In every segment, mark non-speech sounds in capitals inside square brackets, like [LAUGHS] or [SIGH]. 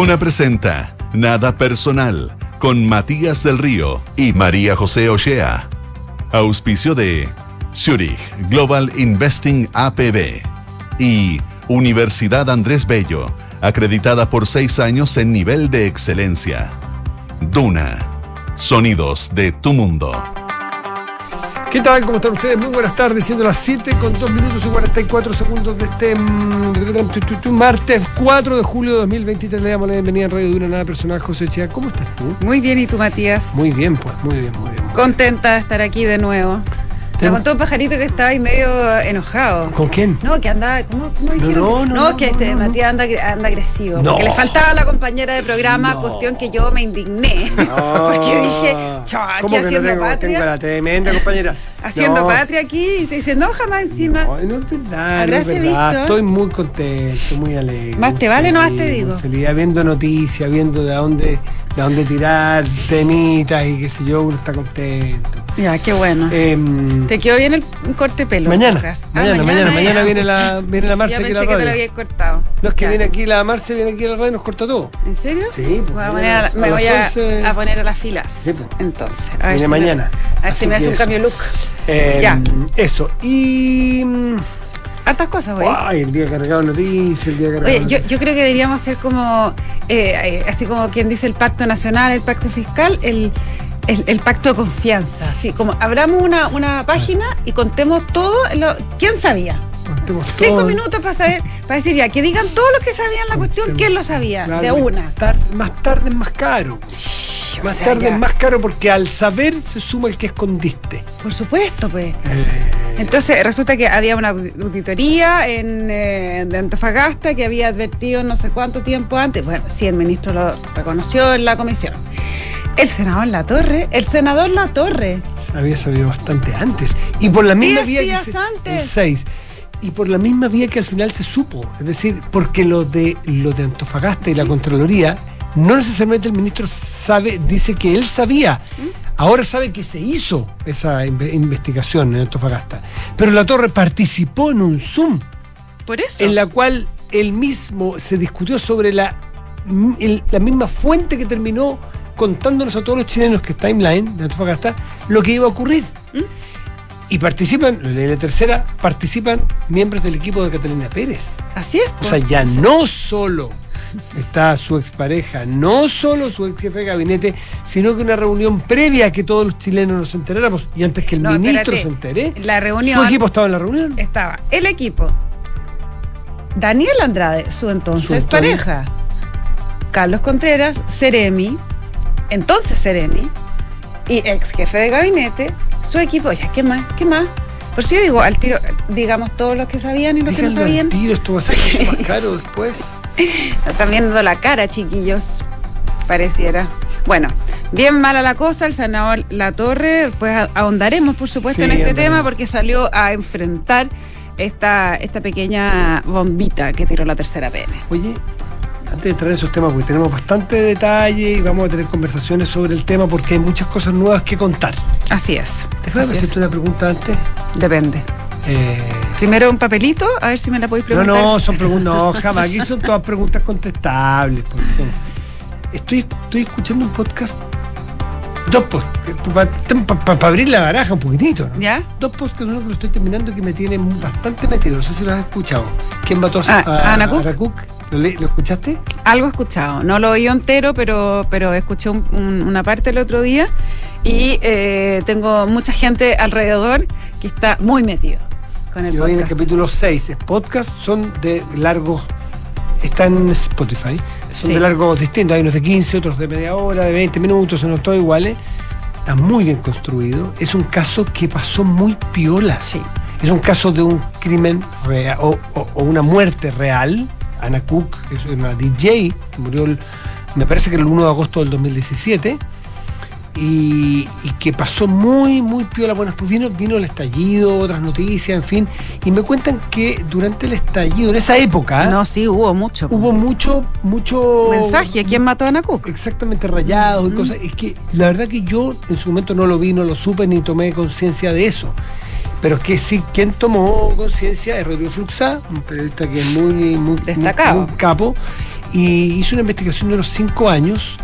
Duna presenta Nada Personal con Matías del Río y María José Ochea. Auspicio de Zurich Global Investing APB y Universidad Andrés Bello, acreditada por seis años en nivel de excelencia. Duna. Sonidos de tu mundo. ¿Qué tal? ¿Cómo están ustedes? Muy buenas tardes, siendo las 7 con 2 minutos y 44 segundos de este mm, martes 4 de julio de 2023. Le damos la bienvenida en Radio Duna Nada Personal, José Chía. ¿Cómo estás tú? Muy bien, ¿y tú, Matías? Muy bien, pues, muy bien, muy bien. Contenta de estar aquí de nuevo. Me contó un pajarito que estaba ahí medio enojado. ¿Con quién? No, que andaba. ¿Cómo, cómo No, dijeron? no, no, no, que este no, no. Matías anda, anda agresivo. No. Porque le faltaba a la compañera de programa, No. cuestión que yo me indigné. [LAUGHS] porque dije, chao, aquí ¿Cómo que no haciendo tengo, patria. tengo la tremenda compañera. [LAUGHS] Haciendo No, patria aquí. Y te dice, no, jamás encima. No, no es verdad, no es verdad. visto. Estoy muy contento, muy alegre. Más te vale, no más te feliz, digo. Feliz, viendo noticias, viendo de dónde, de dónde tirar temitas y qué sé yo, uno está contento. Ya, qué bueno. Em, ¿Te quedó bien el un corte de pelo? Mañana? Ah, mañana, mañana, viene la- viene la Marce Ya aquí pensé la que te lo radio. había cortado. no es que Ya. viene aquí la Marce, viene aquí a la radio y nos corta todo. ¿En serio? Sí, pues, Voy a mañana poner a la- a me voy a, 11. a poner a las filas. Sí, pues. Entonces, a ver Viene si mañana. Me, a ver Así si me hace un eso. cambio look. Eh, Ya. Eso. Y. Hartas cosas, güey. Ay, el día cargado noticias, el día cargado Oye, yo, yo creo que deberíamos hacer como, eh, eh, así como quien dice el pacto nacional, el pacto fiscal, el, el, el pacto de confianza. Así como abramos una, una página y contemos todo. Lo, ¿Quién sabía? Contemos Cinco todo. minutos para saber, para decir ya, que digan todos los que sabían la cuestión, quién lo sabía, Claro, de una. tar- más tarde es más caro. O Más sea, tarde ya. es más caro porque al saber se suma el que escondiste. Por supuesto, pues. Eh, Entonces resulta que había una auditoría en, eh, de Antofagasta que había advertido no sé cuánto tiempo antes. Bueno, sí, el ministro lo reconoció en la comisión. El senador La Torre, el senador La Torre. había sabido bastante antes. Y por la misma vía días que se- antes. el 6. Y por la misma vía que al final se supo. Es decir, porque lo de lo de Antofagasta y la Contraloría, no necesariamente el ministro sabe, dice que él sabía. ¿Mm? Ahora sabe que se hizo esa inve- investigación en Antofagasta. Pero la torre participó en un Zoom Por eso. en la cual él mismo se discutió sobre la, el- la misma fuente que terminó contándonos a todos los chilenos que está timeline de Antofagasta lo que iba a ocurrir. ¿Mm? Y participan, en la tercera, participan miembros del equipo de Catalina Pérez. Así es. O pues. sea, ya no solo está su expareja, no solo su ex jefe de gabinete, sino que una reunión previa a que todos los chilenos nos enteráramos y antes que el No, ministro espérate. se entere, La reunión su equipo estaba en la reunión. estaba el equipo. Daniel Andrade, su entonces Su entonces- pareja. Carlos Contreras, Ceremi, entonces Ceremi, y ex jefe de gabinete, su equipo. Ya, ¿qué más? ¿Qué más? Por si yo digo, al tiro, digamos todos los que sabían y los que no Díganlo al sabían. tiro, esto va a ser mucho más [LAUGHS] caro después. [LAUGHS] Están viendo la cara, chiquillos. Pareciera. Bueno, bien mala la cosa, el senador La Torre, pues ahondaremos, por supuesto, Sí, en este tema, porque salió a enfrentar esta, esta pequeña bombita que tiró la tercera PM. Oye, antes de entrar en esos temas, porque tenemos bastante detalle y vamos a tener conversaciones sobre el tema porque hay muchas cosas nuevas que contar. Así es. Así es. hacerte una pregunta antes. Depende. Eh, Primero un papelito, a ver si me la podéis no, preguntar. no, son preguntas, no, jamás. Aquí son todas preguntas contestables. son- Estoy, estoy escuchando un podcast. Dos podcasts. Para abrir la baraja un poquitito, ¿no? ¿Ya? Dos podcasts, uno que lo estoy terminando que me tiene bastante metido. No sé si lo has escuchado. ¿Quién mató a, Ah, a- Ana Cook. ¿Lo, le- ¿Lo escuchaste? Algo he escuchado. No lo oí entero, pero, pero escuché un- un- una parte el otro día y eh, tengo mucha gente alrededor que está muy metido con el Yo voy en el capítulo 6. Podcast son de largos. Están en Spotify. Son Sí. de largos distintos. Hay unos de 15, otros de media hora, de 20 minutos, son todos iguales. Está muy bien construido. Es un caso que pasó muy piola. Sí. Es un caso de un crimen real o, o- o una muerte real. Ana Cook, que es una DJ que murió, el- me parece que el 1 de agosto del 2017. Y, y que pasó muy, muy piola. Bueno, después vino, vino el estallido, otras noticias, en fin. Y me cuentan que durante el estallido, en esa época, No, sí, hubo mucho. hubo mucho, mucho mensaje. ¿Quién mató a Ana Cook? exactamente rayados y cosas. Es que la verdad que yo en su momento no lo vi, no lo supe ni tomé conciencia de eso. Pero que sí, quien tomó conciencia es Rodrigo Fluxá, un periodista que es muy, muy, Destacado. muy- muy capo. y hizo una investigación de los cinco años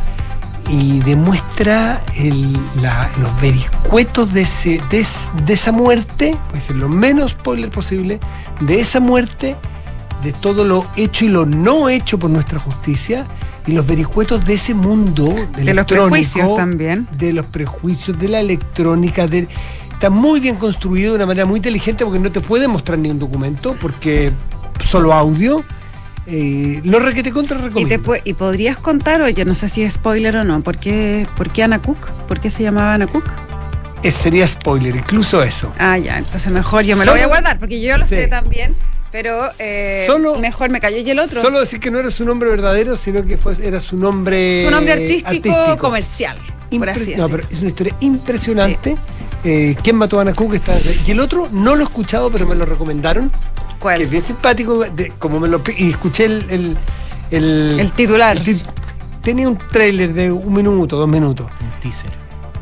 y demuestra el- la- los vericuetos de, ese, de, de esa muerte, puede ser lo menos spoiler posible, de esa muerte, de todo lo hecho y lo no hecho por nuestra justicia, y los vericuetos de ese mundo De los prejuicios también. de los prejuicios, de la electrónica, de, está muy bien construido de una manera muy inteligente porque no te puede mostrar ni un documento, porque solo audio. Eh, lo requete contra Y, recomiendo. te pu- y podrías contar, oye, no sé si es spoiler o no, ¿por qué, ¿por qué Ana Cook? ¿Por qué se llamaba Ana Cook? Eh, sería spoiler, incluso eso. Ah, ya, entonces mejor yo me lo voy a Solo- guardar, porque yo lo Sí. sé también, pero eh, Solo- mejor me cayó y el otro. Solo decir que no era su nombre verdadero, sino que fue, era su nombre. Su nombre artístico, comercial, por Impre- así no, pero es una historia impresionante. Eh, ¿Quién mató a Ana Cook? Está- y el otro no lo he escuchado, pero me lo recomendaron. ¿Cuál? Que es bien simpático. de- como me lo, y escuché el. el, el- El titular. el tenía un tráiler de un minuto, dos minutos. Un teaser.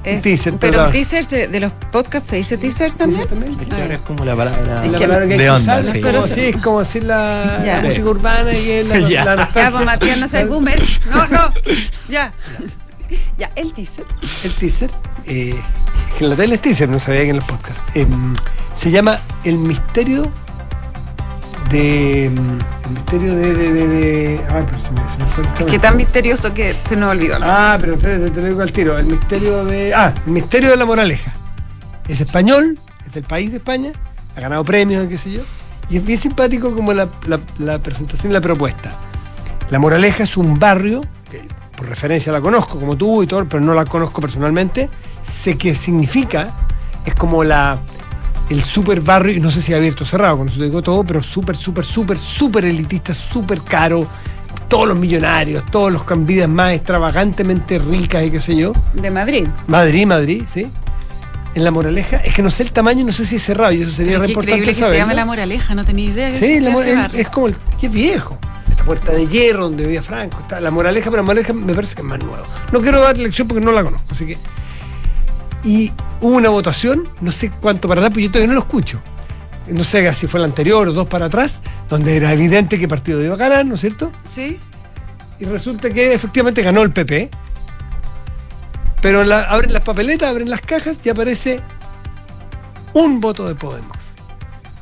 Es- teaser, pero teaser se- de los podcasts se dice teaser también. Exactamente. Es que ahora es como la palabra Es La que- palabra que de onda, usar, sí. es como, Nosotros- sí, es como decir la, música urbana y el- la, [LAUGHS] Ya. la Ya, pues Matías, no soy boomer. No, no. Ya. Ya, el teaser. el teaser, eh, que en la tele es teaser, no sabía que en los podcasts, em, se llama El misterio de. em, El misterio de. de, de, de- ay, pero se me, se me fue el Es que tan misterioso que se nos olvidó. Ah, pero espérate, te lo digo al tiro. El misterio de. Ah, el misterio de la moraleja. Es español, es del país de España, ha ganado premios, qué sé yo. Y es bien simpático como la, la- la presentación y la propuesta. La moraleja es un barrio, que por referencia la conozco como tú y todo, pero no la conozco personalmente. Sé qué significa. Es como la el super barrio, y no sé si abierto o cerrado, con eso te digo todo, pero súper, súper, súper, súper elitista, súper caro. Todos los millonarios, todos los con vidas más extravagantemente ricas y qué sé yo. De Madrid. Madrid, Madrid, ¿sí? En la moraleja, es que no sé el tamaño, no sé si es cerrado, y eso sería re importante increíble que se llame La Moraleja, no tenía idea que Sí, la ese barrio. es como el que viejo. Esta puerta de hierro donde vivía Franco. Está la moraleja, pero la moraleja me parece que es más nuevo. No quiero dar lección porque no la conozco, así que. Y hubo una votación, no sé cuánto para atrás, pero yo todavía no lo escucho. No sé si fue la anterior o dos para atrás, donde era evidente que partido iba a ganar, ¿no es cierto? Sí. Y resulta que efectivamente ganó el PP. Pero la- abren las papeletas, abren las cajas y aparece un voto de Podemos.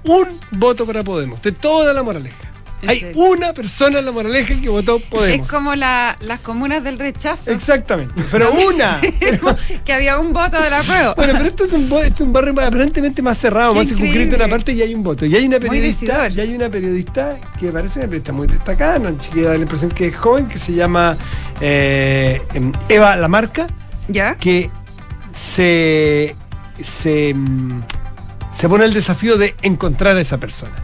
Un voto para Podemos, de toda la moraleja. ¿En Hay una persona en la moraleja que votó Podemos. Es como la- las comunas del rechazo. Exactamente. [LAUGHS] Pero una. Pero- que había un voto de la prueba. [LAUGHS] bueno, pero esto es un, esto es un barrio aparentemente más cerrado, Qué más circunscrito en una parte y hay un voto. Y hay una periodista, y hay una periodista que parece una periodista muy destacada, una chiquilla da la impresión que es joven, que se llama eh, em, Eva Lamarca, ¿Ya? que se, se, mm, se pone el desafío de encontrar a esa persona.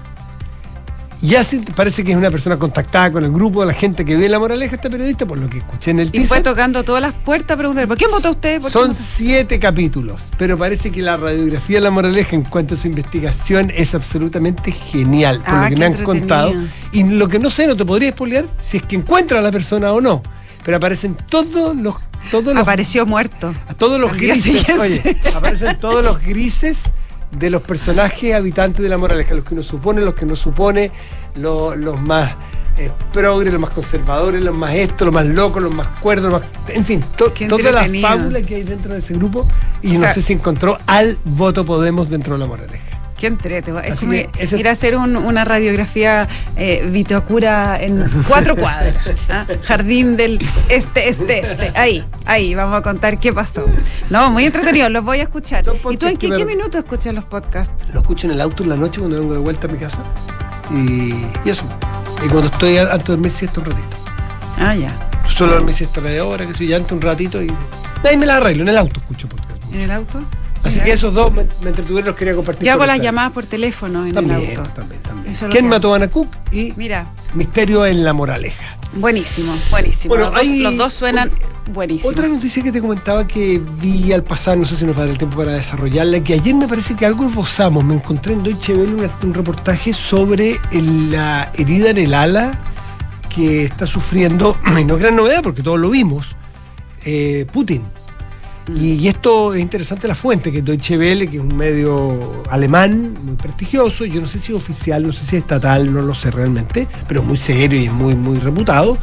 Y así parece que es una persona contactada con el grupo de la gente que ve la moraleja, esta periodista, por lo que escuché en el Y fue teaser. tocando todas las puertas preguntando, ¿por quién votó usted? ¿Por Son siete capítulos, pero parece que la radiografía de la moraleja en cuanto a su investigación es absolutamente genial, por Ah, lo que me han contado. Y lo que no sé, no te podría spoilear si es que encuentra a la persona o no. Pero aparecen todos los. Todos los Apareció muerto. a todos los grises. Oye, aparecen todos los grises de los personajes habitantes de la moraleja, los que uno supone, los que no supone, lo- los más eh, progres, los más conservadores, los más esto, los más locos, los más cuerdos, los más, en fin, to- toda la fábula que hay dentro de ese grupo y O no sea- sé si encontró al voto Podemos dentro de la moraleja. Qué entrete. Es Así como que ese- ir a hacer un- una radiografía eh, vitocura en cuatro cuadras. ¿ah? Jardín del este, este, este. Ahí, ahí, vamos a contar qué pasó. No, muy entretenido, los voy a escuchar. Los ¿Y tú en qué, qué minuto escuchas los podcasts? Lo escucho en el auto en la noche cuando vengo de vuelta a mi casa y, y eso. Y cuando estoy antes de dormir siesta un ratito. Ah, ya. Suelo dormir siesta media hora, que soy antes un ratito y ahí me la arreglo, en el auto escucho podcast. ¿En el auto? Así que esos dos me, me entretuvieron, los quería compartir. Yo hago las llamadas por teléfono en también, el auto. También, también. ¿Quién mató a Ana Cook? Y Mira, Misterio en la Moraleja. buenísimo, buenísimo. Bueno, los, dos, hay- los dos suenan buenísimos. Otra noticia que te comentaba que vi al pasar, no sé si nos va a dar el tiempo para desarrollarla, que ayer me parece que algo esbozamos. Me encontré en Deutsche Welle un, un reportaje sobre el- la herida en el ala que está sufriendo, [CLEARS THROAT] y no es gran novedad porque todos lo vimos, eh, Putin. Y, y esto es interesante la fuente, que es Deutsche Welle, que es un medio alemán muy prestigioso, yo no sé si es oficial, no sé si es estatal, no lo sé realmente, pero muy serio y es muy, muy reputado.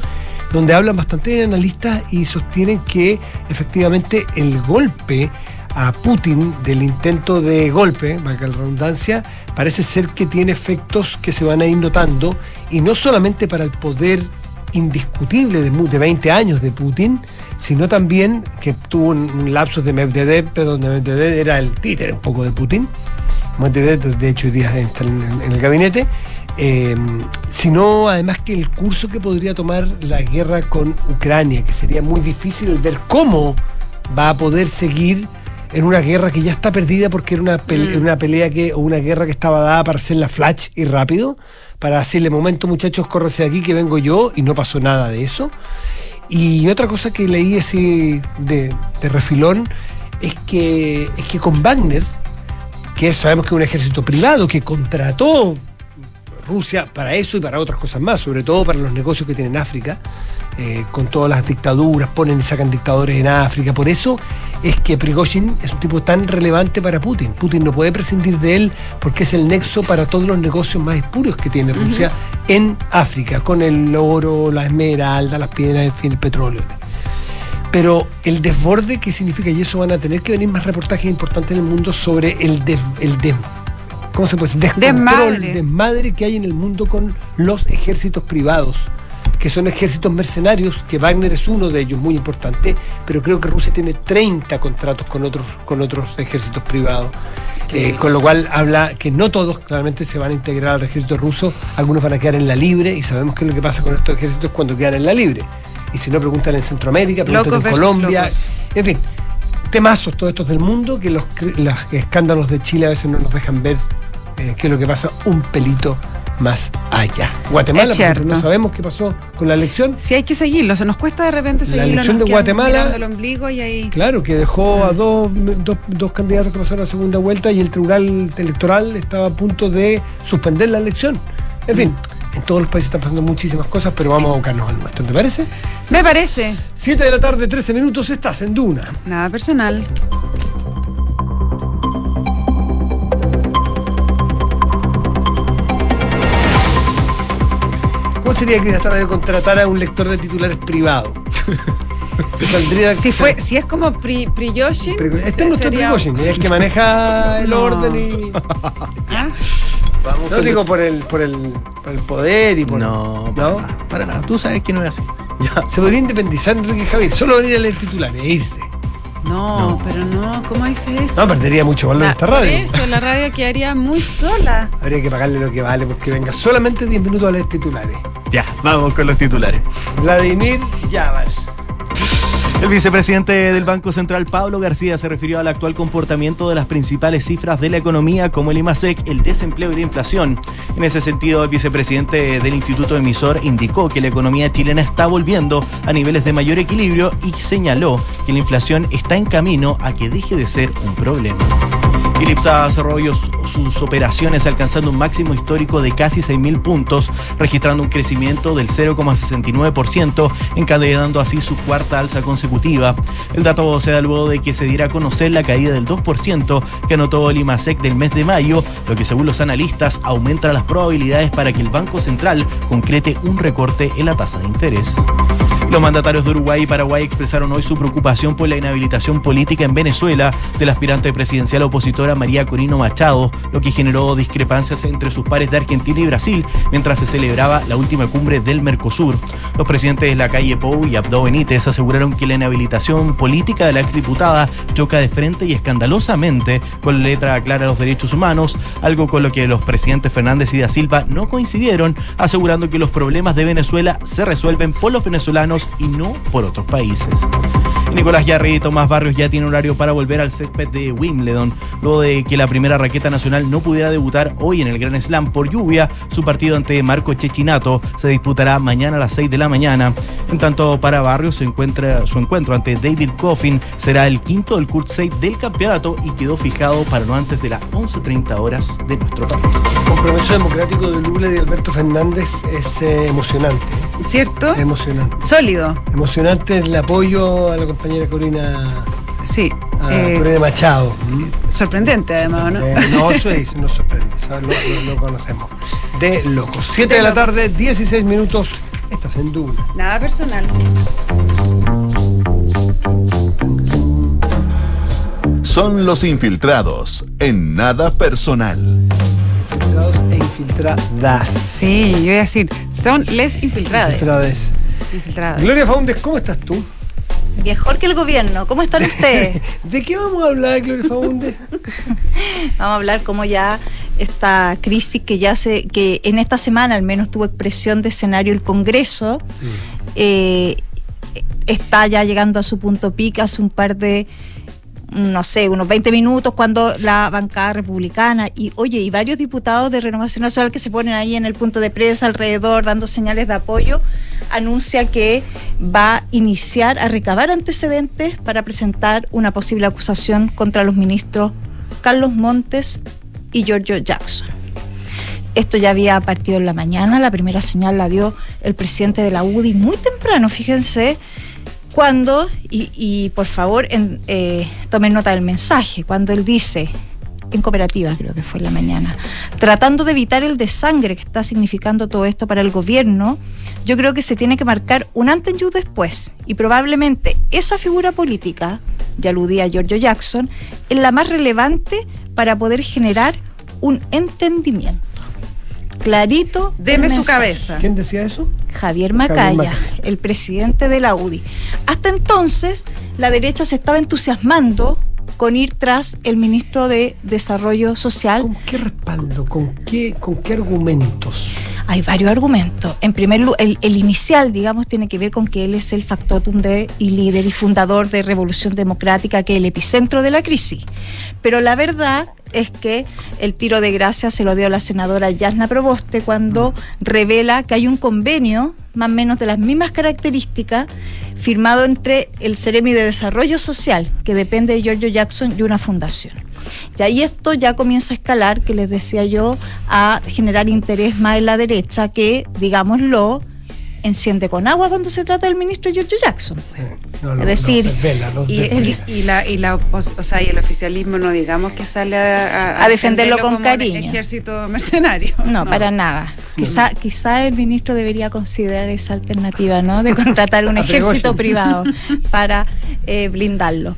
donde hablan bastante analistas y sostienen que efectivamente el golpe a Putin del intento de golpe, valga la redundancia, parece ser que tiene efectos que se van a ir notando, y no solamente para el poder indiscutible de, de 20 años de Putin, sino también que tuvo un, lapso de Medvedev, pero donde Medvedev era el títere un poco de Putin. Medvedev, de hecho, hoy día está en, en el gabinete. Eh, sino además que el curso que podría tomar la guerra con Ucrania, que sería muy difícil ver cómo va a poder seguir en una guerra que ya está perdida porque era una, pelea, Mm. una pelea que, o una guerra que estaba dada para hacerla flash y rápido, para decirle, momento muchachos, córrese de aquí que vengo yo, y no pasó nada de eso. Y otra cosa que leí así de, refilón es que, es que con Wagner, que sabemos que es un ejército privado que contrató Rusia para eso y para otras cosas más, sobre todo para los negocios que tiene en África, eh, con todas las dictaduras, ponen y sacan dictadores en África. Por eso es que Prigozhin es un tipo tan relevante para Putin. Putin no puede prescindir de él porque es el nexo para todos los negocios más espurios que tiene Rusia en África, con el oro, la esmeralda, las piedras, en fin, el petróleo. Pero el desborde que significa, y eso van a tener que venir más reportajes importantes en el mundo sobre el, des- el des- ¿cómo se puede decir? Descontrol, Desmadre. desmadre que hay en el mundo con los ejércitos privados, que son ejércitos mercenarios, que Wagner es uno de ellos, muy importante, pero creo que Rusia tiene 30 contratos con otros, con otros ejércitos privados. Eh, con lo cual habla que no todos claramente se van a integrar al ejército ruso, algunos van a quedar en la libre y sabemos qué es lo que pasa con estos ejércitos cuando quedan en la libre. Y si no, preguntan en Centroamérica, preguntan en Colombia. locos. En fin, temazos todos estos del mundo que los, los escándalos de Chile a veces no nos dejan ver eh, qué es lo que pasa un pelito más allá. Guatemala, Es por ejemplo, cierto. no sabemos qué pasó con la elección. Sí, hay que seguirlo. Se nos cuesta de repente La seguirlo. elección nos de Guatemala- mirando el ombligo y ahí. Claro, que dejó a dos, dos, dos candidatos que pasaron a segunda vuelta y el Tribunal Electoral estaba a punto de suspender la elección. En fin, en todos los países están pasando muchísimas cosas, pero vamos a abocarnos al nuestro, ¿te parece? Me parece. 7 de la tarde, 13 minutos, estás en Duna. Nada personal. ¿Cómo sería que esta radio contratara a un lector de titulares privado? [LAUGHS] Saldría- Si, fue, si es como Pri, Priyoshin, Este es nuestro sería- Prigozhin, es el que maneja el No. orden y. [LAUGHS] ¿Ah? Vamos No digo por el, por el, por el poder y por. No, para ¿No? nada. Para nada. Tú sabes que no es así. Ya. Se podría independizar Enrique Javier, solo venir a leer titulares e irse. No, No. pero no, ¿cómo dice eso? No, perdería mucho valor La- esta radio. Eso, la radio quedaría muy sola. Habría que pagarle lo que vale porque venga solamente 10 minutos a leer titulares. Ya, vamos con los titulares. Vladimir Yavar. El vicepresidente del Banco Central, Pablo García, se refirió al actual comportamiento de las principales cifras de la economía, como el IMASEC, el desempleo y la inflación. En ese sentido, el vicepresidente del Instituto Emisor indicó que la economía chilena está volviendo a niveles de mayor equilibrio y señaló que la inflación está en camino a que deje de ser un problema. Ilipsa cerró hoy os- sus operaciones alcanzando un máximo histórico de casi 6.000 puntos, registrando un crecimiento del 0,69%, encadenando así su cuarta alza consecutiva. El dato se da luego de que se diera a conocer la caída del 2% que anotó el IMASEC del mes de mayo, lo que según los analistas aumenta las probabilidades para que el Banco Central concrete un recorte en la tasa de interés. Los mandatarios de Uruguay y Paraguay expresaron hoy su preocupación por la inhabilitación política en Venezuela del aspirante presidencial opositora María Corino Machado, lo que generó discrepancias entre sus pares de Argentina y Brasil mientras se celebraba la última cumbre del Mercosur. Los presidentes de la calle Pou y Abdo Benítez aseguraron que la inhabilitación política de la exdiputada choca de frente y escandalosamente con la letra clara de los derechos humanos, algo con lo que los presidentes Fernández y da Silva no coincidieron, asegurando que los problemas de Venezuela se resuelven por los venezolanos y no por otros países. Nicolás Yarri y Tomás Barrios ya tienen horario para volver al césped de Wimbledon. Luego de que la primera raqueta nacional no pudiera debutar hoy en el Gran Slam por lluvia, su partido ante Marco Chechinato se disputará mañana a las 6 de la mañana. En tanto, para Barrios se encuentra, su encuentro ante David Coffin será el quinto del Kurt 6 del campeonato y quedó fijado para no antes de las 11.30 horas de nuestro país. El compromiso democrático de Lula y de Alberto Fernández es eh, emocionante. ¿Cierto? Emocionante. Sólido. Emocionante el apoyo a la compañera Corina, Sí. a Eh, Corina Machado. sorprendente, además, ¿no? Eh, no, eso es, nos sorprende, ¿sabes? Lo, lo- lo conocemos. De locos. 7 de la tarde, 16 minutos. Estás en Duna. Nada personal. Son los infiltrados en nada personal. Infiltrados e infiltradas. Sí, yo iba a decir, son les infiltradas. Infiltrades. Infiltradas. Gloria Faundes, ¿cómo estás tú? Mejor que el gobierno. ¿Cómo están [LAUGHS] ustedes? ¿De qué vamos a hablar, Gloria Faundes? [LAUGHS] Vamos a hablar cómo ya esta crisis que ya se, que en esta semana al menos tuvo expresión de escenario el Congreso, eh, está ya llegando a su punto pico hace un par de no sé, unos 20 minutos cuando la bancada republicana y oye, y varios diputados de Renovación Nacional que se ponen ahí en el punto de prensa alrededor dando señales de apoyo, anuncia que va a iniciar a recabar antecedentes para presentar una posible acusación contra los ministros Carlos Montes y Giorgio Jackson. Esto ya había partido en la mañana, la primera señal la dio el presidente de la UDI muy temprano, fíjense, cuando, y, por favor eh, tomen nota del mensaje, cuando él dice, en cooperativa creo que fue en la mañana, tratando de evitar el desangre que está significando todo esto para el gobierno, yo creo que se tiene que marcar un antes y un después. Y probablemente esa figura política, ya aludía a Giorgio Jackson, es la más relevante para poder generar un entendimiento. Clarito. Deme su cabeza. ¿Quién decía eso? Javier Macaya. el presidente de la UDI. Hasta entonces, la derecha se estaba entusiasmando con ir tras el ministro de Desarrollo Social. ¿Con qué respaldo? ¿Con qué, con qué argumentos? Hay varios argumentos. En primer lugar, el, el inicial, digamos, tiene que ver con que él es el factotum de, y líder y fundador de Revolución Democrática, que es el epicentro de la crisis. Pero la verdad es que el tiro de gracia se lo dio la senadora Yasna Proboste cuando revela que hay un convenio, más o menos de las mismas características, firmado entre el Ceremi de Desarrollo Social, que depende de Giorgio Jackson, y una fundación. Y ahí esto ya comienza a escalar, que les decía yo, a generar interés más en la derecha, que, digámoslo, enciende con agua cuando se trata del ministro Giorgio Jackson. No, Es decir, desvela, Y, y- y la, y la o sea, y el oficialismo no digamos que sale a, A defenderlo con como un cariño. ejército mercenario. [LAUGHS] No, para nada. Quizá, quizá el ministro debería considerar esa alternativa, ¿no? De contratar un ejército privado para eh, blindarlo.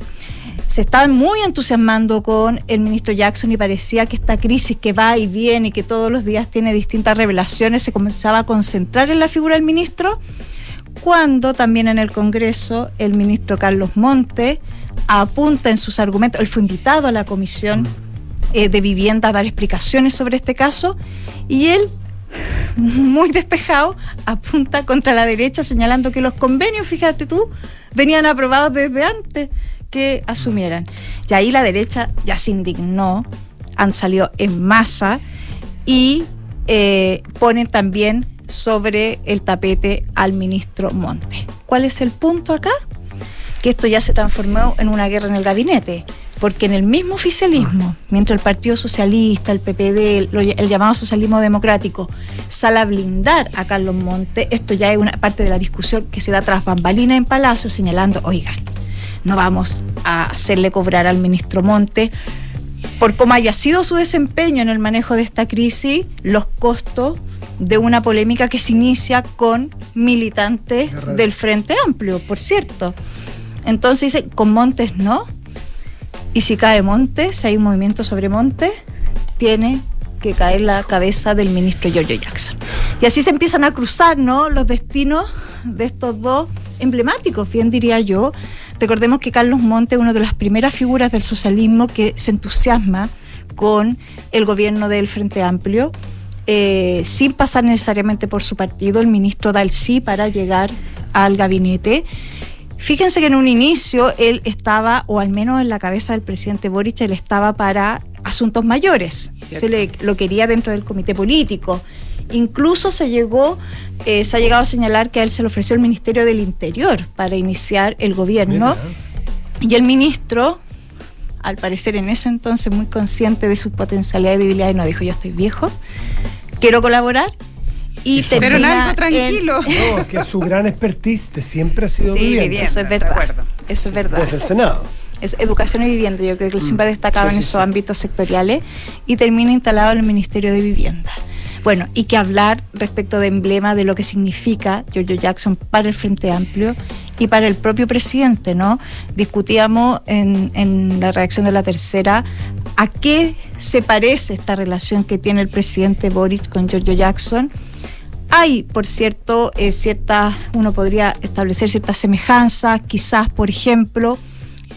Se estaban muy entusiasmando con el ministro Jackson y parecía que esta crisis que va y viene y que todos los días tiene distintas revelaciones se comenzaba a concentrar en la figura del ministro, cuando también en el Congreso el ministro Carlos Monte apunta en sus argumentos, él fue invitado a la comisión eh, de vivienda a dar explicaciones sobre este caso y él muy despejado apunta contra la derecha señalando que los convenios, fíjate tú, venían aprobados desde antes que asumieran. Y ahí la derecha ya se indignó, han salido en masa y eh, ponen también sobre el tapete al ministro Monte. ¿Cuál es el punto acá? Que esto ya se transformó en una guerra en el gabinete, porque en el mismo oficialismo, mientras el Partido Socialista, el PPD, el, llamado socialismo democrático, sale a blindar a Carlos Monte, esto ya es una parte de la discusión que se da tras bambalinas en Palacio, señalando, oigan, no vamos a hacerle cobrar al ministro Monte por cómo haya sido su desempeño en el manejo de esta crisis, los costos de una polémica que se inicia con militantes del Frente Amplio, por cierto. Entonces dice, con Montes no. Y si cae Montes, si hay un movimiento sobre Montes, tiene que caer la cabeza del ministro Giorgio Jackson. Y así se empiezan a cruzar ¿no? los destinos de estos dos emblemáticos, bien diría yo. Recordemos que Carlos Montes es una de las primeras figuras del socialismo que se entusiasma con el gobierno del Frente Amplio, eh, sin pasar necesariamente por su partido. El ministro da el sí para llegar al gabinete. Fíjense que en un inicio él estaba, o al menos en la cabeza del presidente Boric, él estaba para asuntos mayores. Se le, lo quería dentro del comité político. Incluso se llegó, eh, se ha llegado a señalar que a él se le ofreció el Ministerio del Interior para iniciar el gobierno. Y el ministro, al parecer en ese entonces muy consciente de sus potencialidades y debilidades, no dijo, yo estoy viejo, quiero colaborar. Y Eso- Pero en termina algo tranquilo. No, es que su gran expertise de siempre ha sido Sí, vivienda. Eso es verdad. Eso es verdad. Desde el Senado. Es educación y vivienda, yo creo que él siempre ha destacado Sí, en sí, esos sí. ámbitos sectoriales y termina instalado en el Ministerio de Vivienda. Bueno, y que hablar respecto de emblema de lo que significa Giorgio Jackson para el Frente Amplio y para el propio presidente, ¿no? Discutíamos en, en la reacción de la tercera a qué se parece esta relación que tiene el presidente Boris con Giorgio Jackson. Hay, por cierto, eh, ciertas, uno podría establecer ciertas semejanzas, quizás, por ejemplo,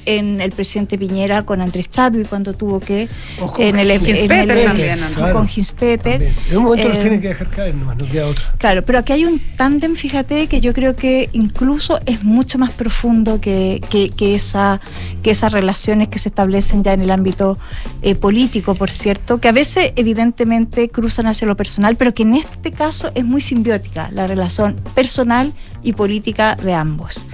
en el presidente Piñera con Andrés Chadwick cuando tuvo que O con en el Hinspeter en el- también, con Hinspeter. En un momento los Eh, tienen que dejar caer nomás, no queda otra. Claro, pero aquí hay un tándem, fíjate, que yo creo que incluso es mucho más profundo que, que, que esa, que esas relaciones que se establecen ya en el ámbito eh, político, por cierto, que a veces evidentemente cruzan hacia lo personal, pero que en este caso es muy simbiótica la relación personal y política de ambos.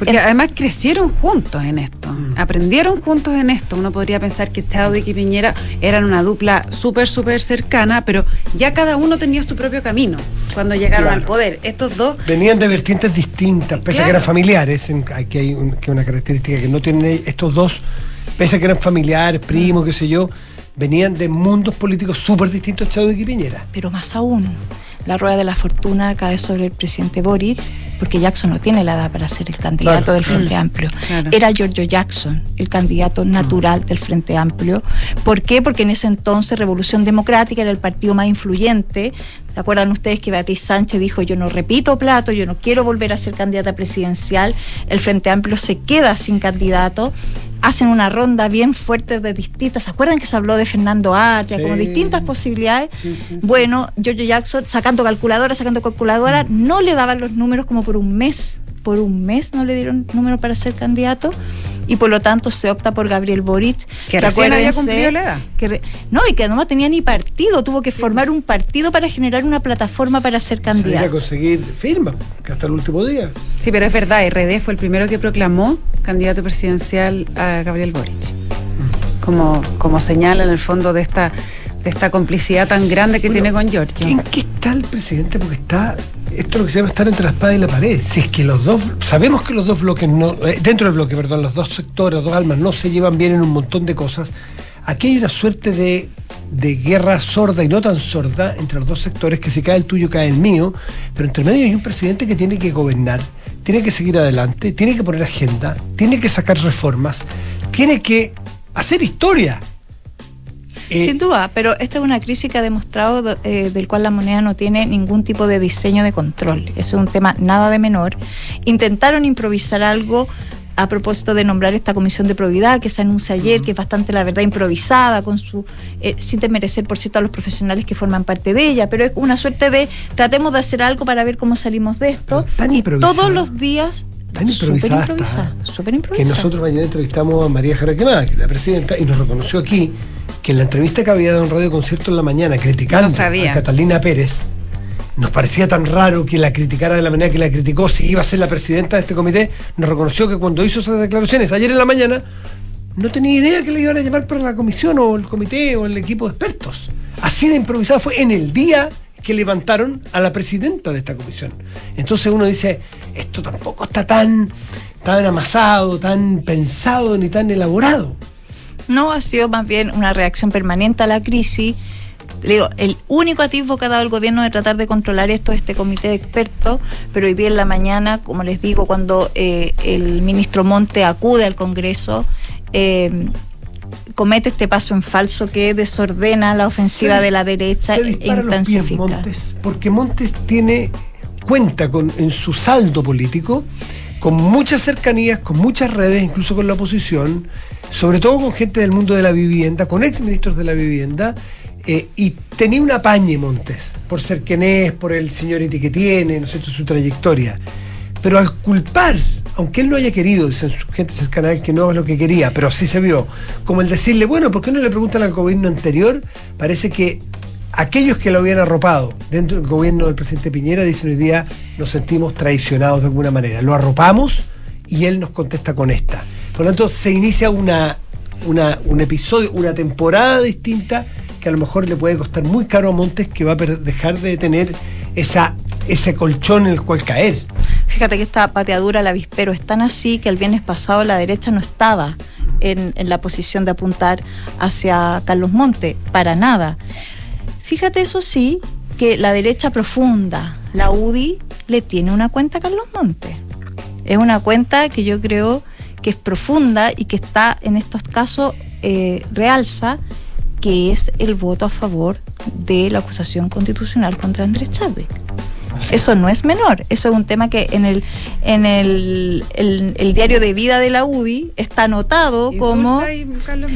Porque En- además crecieron juntos en esto, aprendieron juntos en esto. Uno podría pensar que Chadwick y Piñera eran una dupla súper, súper cercana, pero ya cada uno tenía su propio camino cuando llegaron Claro. al poder. Estos dos, Venían de vertientes distintas, pese a que eran familiares. en- Aquí hay un- que una característica que no tienen estos dos, pese a que eran familiares, primos, qué sé yo, venían de mundos políticos súper distintos Chadwick y Piñera. Pero más aún, la rueda de la fortuna cae sobre el presidente Boric, porque Jackson no tiene la edad para ser el candidato Claro. del Frente Amplio. Claro. Era Giorgio Jackson el candidato natural del Frente Amplio. ¿Por qué? Porque en ese entonces Revolución Democrática era el partido más influyente. ¿Se acuerdan ustedes que Beatriz Sánchez dijo yo no repito plato, yo no quiero volver a ser candidata presidencial? El Frente Amplio se queda sin candidato. Hacen una ronda bien fuerte de distintas. ¿Se acuerdan que se habló de Fernando Atria? Como distintas posibilidades. Sí, sí, sí. Bueno, Giorgio Jackson sacando calculadora, sacando calculadora, no le daban los números como por un mes. Por un mes no le dieron números para ser candidato y por lo tanto se opta por Gabriel Boric. Que recién había cumplido la edad. que re- no, y que no tenía ni partido, tuvo que formar un partido para generar una plataforma para ser Salir a candidato. conseguir firma, que hasta el último día. sí, pero es verdad, RD fue el primero que proclamó candidato presidencial a Gabriel Boric. Como, como señala en el fondo de esta, de esta complicidad tan grande que Bueno, tiene con Giorgio. ¿En qué está el presidente? Porque está, esto es lo que se llama estar entre la espada y la pared. Si es que los dos, sabemos que los dos bloques, no, eh, dentro del bloque, perdón, los dos sectores, los dos almas no se llevan bien en un montón de cosas. Aquí hay una suerte de, de guerra sorda y no tan sorda entre los dos sectores, que si cae el tuyo, cae el mío, pero entre medio hay un presidente que tiene que gobernar, tiene que seguir adelante, tiene que poner agenda, tiene que sacar reformas, tiene que hacer historia. Eh, Sin duda, pero esta es una crisis que ha demostrado do- eh, del cual la moneda no tiene ningún tipo de diseño de control. Eso es un tema nada de menor. Intentaron improvisar algo a propósito de nombrar esta comisión de probidad que se anuncia ayer, que es bastante, la verdad, improvisada, con su eh, sin desmerecer, por cierto, a los profesionales que forman parte de ella, pero es una suerte de tratemos de hacer algo para ver cómo salimos de esto. Tan y todos los días Tan improvisada improvisada, está, súper que improvisada. nosotros mañana entrevistamos a María Jaraquemada, que es la presidenta, y nos reconoció aquí que en la entrevista que había dado en Radio Concierto en la mañana criticando No sabía. a Catalina Pérez, nos parecía tan raro que la criticara de la manera que la criticó, si iba a ser la presidenta de este comité, nos reconoció que cuando hizo esas declaraciones ayer en la mañana, no tenía idea que le iban a llamar para la comisión o el comité o el equipo de expertos. Así de improvisada fue en el día que levantaron a la presidenta de esta comisión. Entonces uno dice, esto tampoco está tan, tan amasado, tan pensado ni tan elaborado. No, ha sido más bien una reacción permanente a la crisis. Le digo, el único atisbo que ha dado el gobierno de tratar de controlar esto es este comité de expertos, pero hoy día en la mañana, como les digo, cuando eh, el ministro Monte acude al Congreso, eh, comete este paso en falso que desordena la ofensiva Se- de la derecha se e dispara los pies intensifica. Montes, porque Montes tiene cuenta con en su saldo político con muchas cercanías, con muchas redes, incluso con la oposición, sobre todo con gente del mundo de la vivienda, con exministros de la vivienda, eh, y tenía un apañe Montes, por ser quien es, por el señority que tiene, ¿no cierto?, su trayectoria. Pero al culpar, aunque él no haya querido, dicen su gente cercana a que no es lo que quería, pero sí se vio, como el decirle, bueno, ¿por qué no le preguntan al gobierno anterior? Parece que aquellos que lo habían arropado dentro del gobierno del presidente Piñera dicen hoy día nos sentimos traicionados de alguna manera. Lo arropamos y él nos contesta con esta. Por lo tanto, se inicia una, una- un episodio, una temporada distinta que a lo mejor le puede costar muy caro a Montes que va a dejar de tener esa, ese colchón en el cual caer. Fíjate que esta pateadura al avispero es tan así que el viernes pasado la derecha no estaba en, la posición de apuntar hacia Carlos Monte, para nada. Fíjate eso sí, que la derecha profunda, la UDI, le tiene una cuenta a Carlos Montes. Es una cuenta que yo creo que es profunda y que está en estos casos eh, realza que es el voto a favor de la acusación constitucional contra Andrés Chávez. Eso no es menor, eso es un tema que en el en el, el, el diario de vida de la UDI está anotado como y Carlos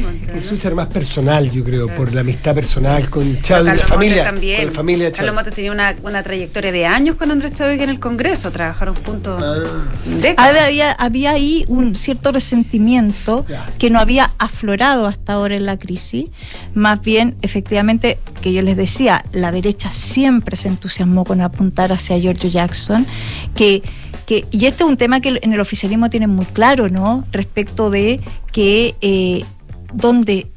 ser más personal, yo creo, Claro. por la amistad personal con Chávez, la familia, Montes también. con la familia Carlos Chávez. Montes tenía una, una trayectoria de años con Andrés Chávez en el Congreso, trabajaron juntos Ah. había, había ahí un cierto resentimiento Ya. que no había aflorado hasta ahora en la crisis. Más bien, efectivamente, que yo les decía, la derecha siempre se entusiasmó con apuntar hacia Giorgio Jackson, que, que y este es un tema que en el oficialismo tienen muy claro, ¿no? Respecto de que eh, donde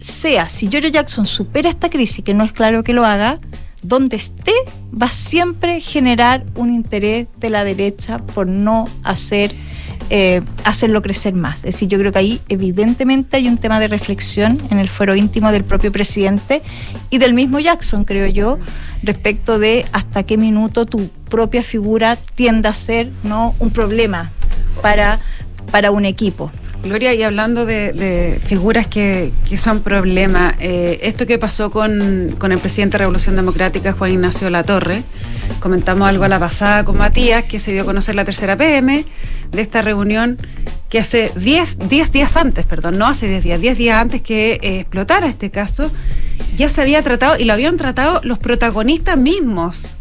sea, si Giorgio Jackson supera esta crisis, que no es claro que lo haga, donde esté va a siempre generar un interés de la derecha por no hacer eh, hacerlo crecer más. Es decir, yo creo que ahí evidentemente hay un tema de reflexión en el fuero íntimo del propio presidente y del mismo Jackson, creo yo, respecto de hasta qué minuto tu propia figura tiende a ser no un problema para, para un equipo. Gloria, y hablando de, figuras que, que son problemas, eh, esto que pasó con, con el presidente de Revolución Democrática, Juan Ignacio Latorre, comentamos algo a la pasada con Matías, que se dio a conocer la tercera PM de esta reunión que hace 10 10 días antes, perdón, no hace 10 días, 10 días antes que eh, explotara este caso, ya se había tratado y lo habían tratado los protagonistas mismos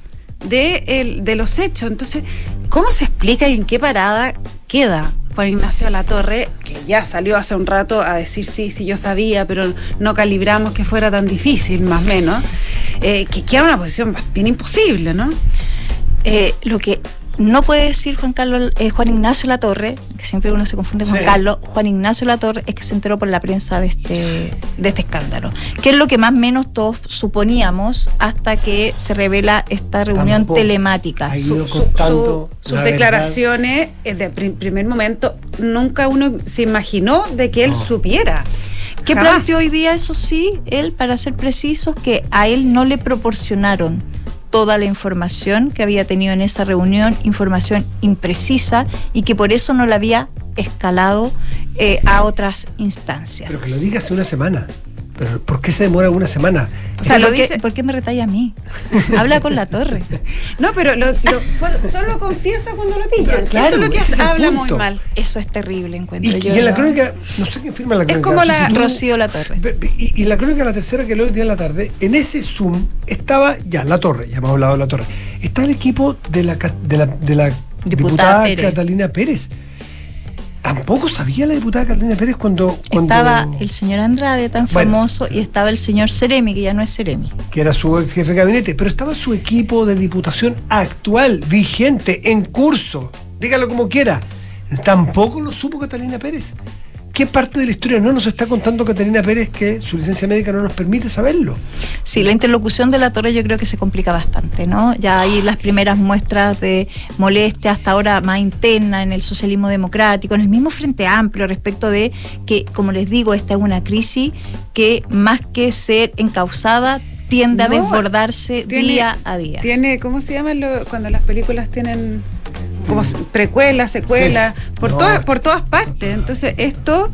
de, el- de los hechos. Entonces, ¿cómo se explica y en qué parada queda Juan Ignacio Latorre, que ya salió hace un rato a decir sí, sí, yo sabía, pero no calibramos que fuera tan difícil, más o menos, eh, que queda una posición bien imposible, ¿no? Eh, lo que no puede decir Juan Carlos eh, Juan Ignacio Latorre, que siempre uno se confunde con Sí. Carlos, Juan Ignacio Latorre es que se enteró por la prensa de este, de este escándalo, que es lo que más o menos todos suponíamos hasta que se revela esta reunión Tampoco. telemática. Su- su- su- sus la declaraciones, eh, de pri- primer momento, nunca uno se imaginó de que él No. supiera. ¿Qué planteó hoy día, eso sí, él, para ser precisos, que a él no le proporcionaron toda la información que había tenido en esa reunión, información imprecisa y que por eso no la había escalado eh, a otras instancias. Pero que lo diga hace una semana. Pero ¿por qué se demora una semana? o sea, lo ¿por, qué, dice- por qué me retalla a mí? Habla con la torre. No, pero lo, solo confiesa cuando lo pillan. Claro, Eso es lo que es habla punto. muy mal. Eso es terrible, encuentro Y, yo. y en la crónica, no sé quién firma la crónica. como no sé la- si tú- Rocío La Torre. Y, y la crónica, la tercera que leo hoy día en la tarde, en ese Zoom estaba ya la torre, ya hemos hablado de la torre. Está el equipo de la, de la, de la diputada, Pérez. Catalina Pérez. Tampoco sabía la diputada Catalina Pérez cuando. cuando Estaba el señor Andrade, tan Bueno, famoso, y estaba el señor Ceremi, que ya no es Ceremi. que era su ex jefe de gabinete, pero estaba su equipo de diputación actual, vigente, en curso. Dígalo como quiera. Tampoco lo supo Catalina Pérez. ¿Qué parte de la historia no nos está contando Catalina Pérez que su licencia médica no nos permite saberlo? Sí, la interlocución de la torre yo creo que se complica bastante, ¿no? Ya hay las primeras muestras de molestia hasta ahora más interna en el socialismo democrático, en el mismo Frente Amplio respecto de que, como les digo, esta es una crisis que más que ser encausada tiende a desbordarse tiene- día a día. Tiene, ¿cómo se llama lo- cuando las películas tienen como s- precuelas, secuelas, Sí. por, No. todas, por todas partes? Entonces, esto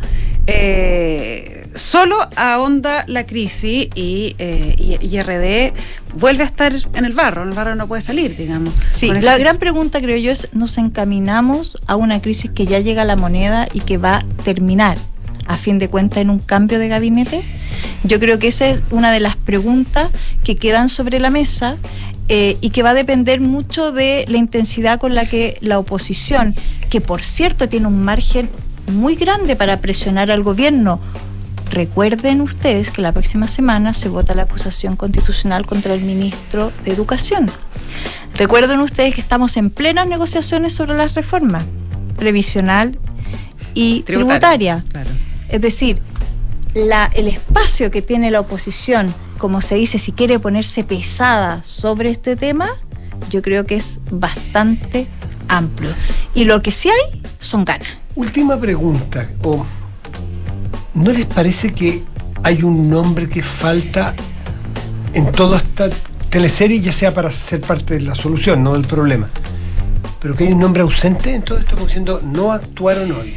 eh, solo ahonda la crisis y, eh, y, y RD vuelve a estar en el barro, en el barro no puede salir, digamos. Sí, Con la este- gran pregunta creo yo es, ¿nos encaminamos a una crisis que ya llega a la moneda y que va a terminar, a fin de cuentas, en un cambio de gabinete? Yo creo que esa es una de las preguntas que quedan sobre la mesa eh, y que va a depender mucho de la intensidad con la que la oposición, que por cierto tiene un margen muy grande para presionar al gobierno, Recuerden ustedes que la próxima semana se vota la acusación constitucional contra el ministro de Educación. Recuerden ustedes que estamos en plenas negociaciones sobre las reformas previsional y tributaria. Claro. Es decir, la- el espacio que tiene la oposición, como se dice, si quiere ponerse pesada sobre este tema, yo creo que es bastante amplio. Y lo que sí hay son ganas. Última pregunta. ¿No les parece que hay un nombre que falta en toda esta teleserie, ya sea para ser parte de la solución, no del problema. Pero que hay un nombre ausente en todo esto, como diciendo, no actuaron hoy.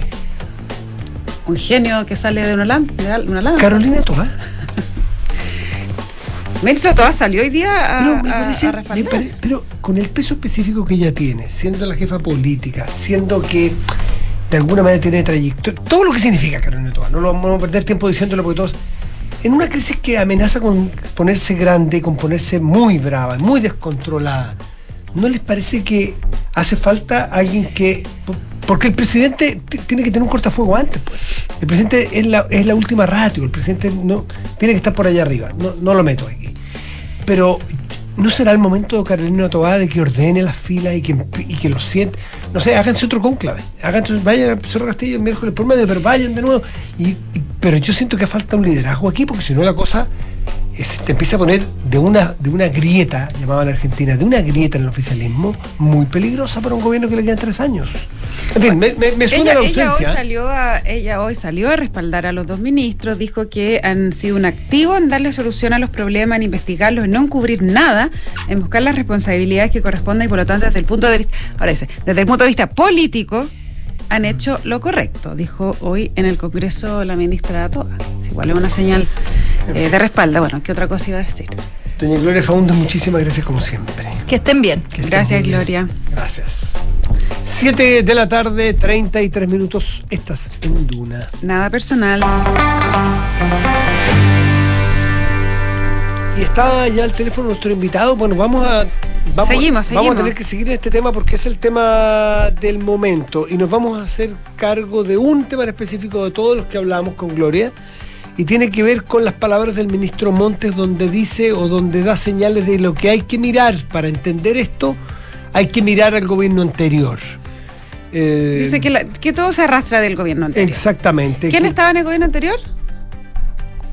Un genio que sale de una lámpara. Una lámpara. Carolina Toá. Ministra Toá salió hoy día a, Pero, me parece- a me respaldar. pare- pero con el peso específico que ella tiene, siendo la jefa política, siendo que de alguna manera tiene trayectoria, todo lo que significa Carolina Toá, no lo vamos a perder tiempo diciéndolo porque todos. En una crisis que amenaza con ponerse grande, con ponerse muy brava, muy descontrolada, ¿no les parece que hace falta alguien que. por- Porque el presidente tiene que tener un cortafuego antes, pues. El presidente es la, es la última ratio, el presidente no tiene que estar por allá arriba. No, no lo meto aquí. Pero ¿no será el momento, Carolina Tobá, de que ordene las filas y que, y que lo siente? No sé, háganse otro. Háganse, vayan a Cerro Castillo el miércoles por medio, pero vayan de nuevo. Y, pero yo siento que falta un liderazgo aquí, porque si no la cosa se te empieza a poner de una, de una grieta, llamada en Argentina, de una grieta en el oficialismo, muy peligrosa para un gobierno que le quedan tres años. En fin, me, me- me suena Ella, la ella hoy ausencia. salió a, ella hoy salió a respaldar a los dos ministros, dijo que han sido un activo en darle solución a los problemas, en investigarlos, en no encubrir nada, en buscar las responsabilidades que corresponden y por lo tanto desde el punto de vista, ahora dice, desde el punto de vista político, han hecho lo correcto, dijo hoy en el Congreso la ministra Toa. Igual es una señal eh, de respaldo. Bueno, ¿qué otra cosa iba a decir? Doña Gloria Faundes, muchísimas gracias como siempre. Que estén bien. Que Gracias, bien. Gloria. Gracias. 7 de la tarde, 33 minutos. Estás en Duna. Nada personal. Y está ya el teléfono nuestro invitado. Bueno, vamos a. Vamos, Seguimos, Vamos seguimos. a tener que seguir en este tema porque es el tema del momento. Y nos vamos a hacer cargo de un tema en específico de todos los que hablamos con Gloria. Y tiene que ver con las palabras del ministro Montes, donde dice o donde da señales de lo que hay que mirar para entender esto. Hay que mirar al gobierno anterior. Eh, Dice que, la- que todo se arrastra del gobierno anterior. Exactamente. ¿Quién que- estaba en el gobierno anterior?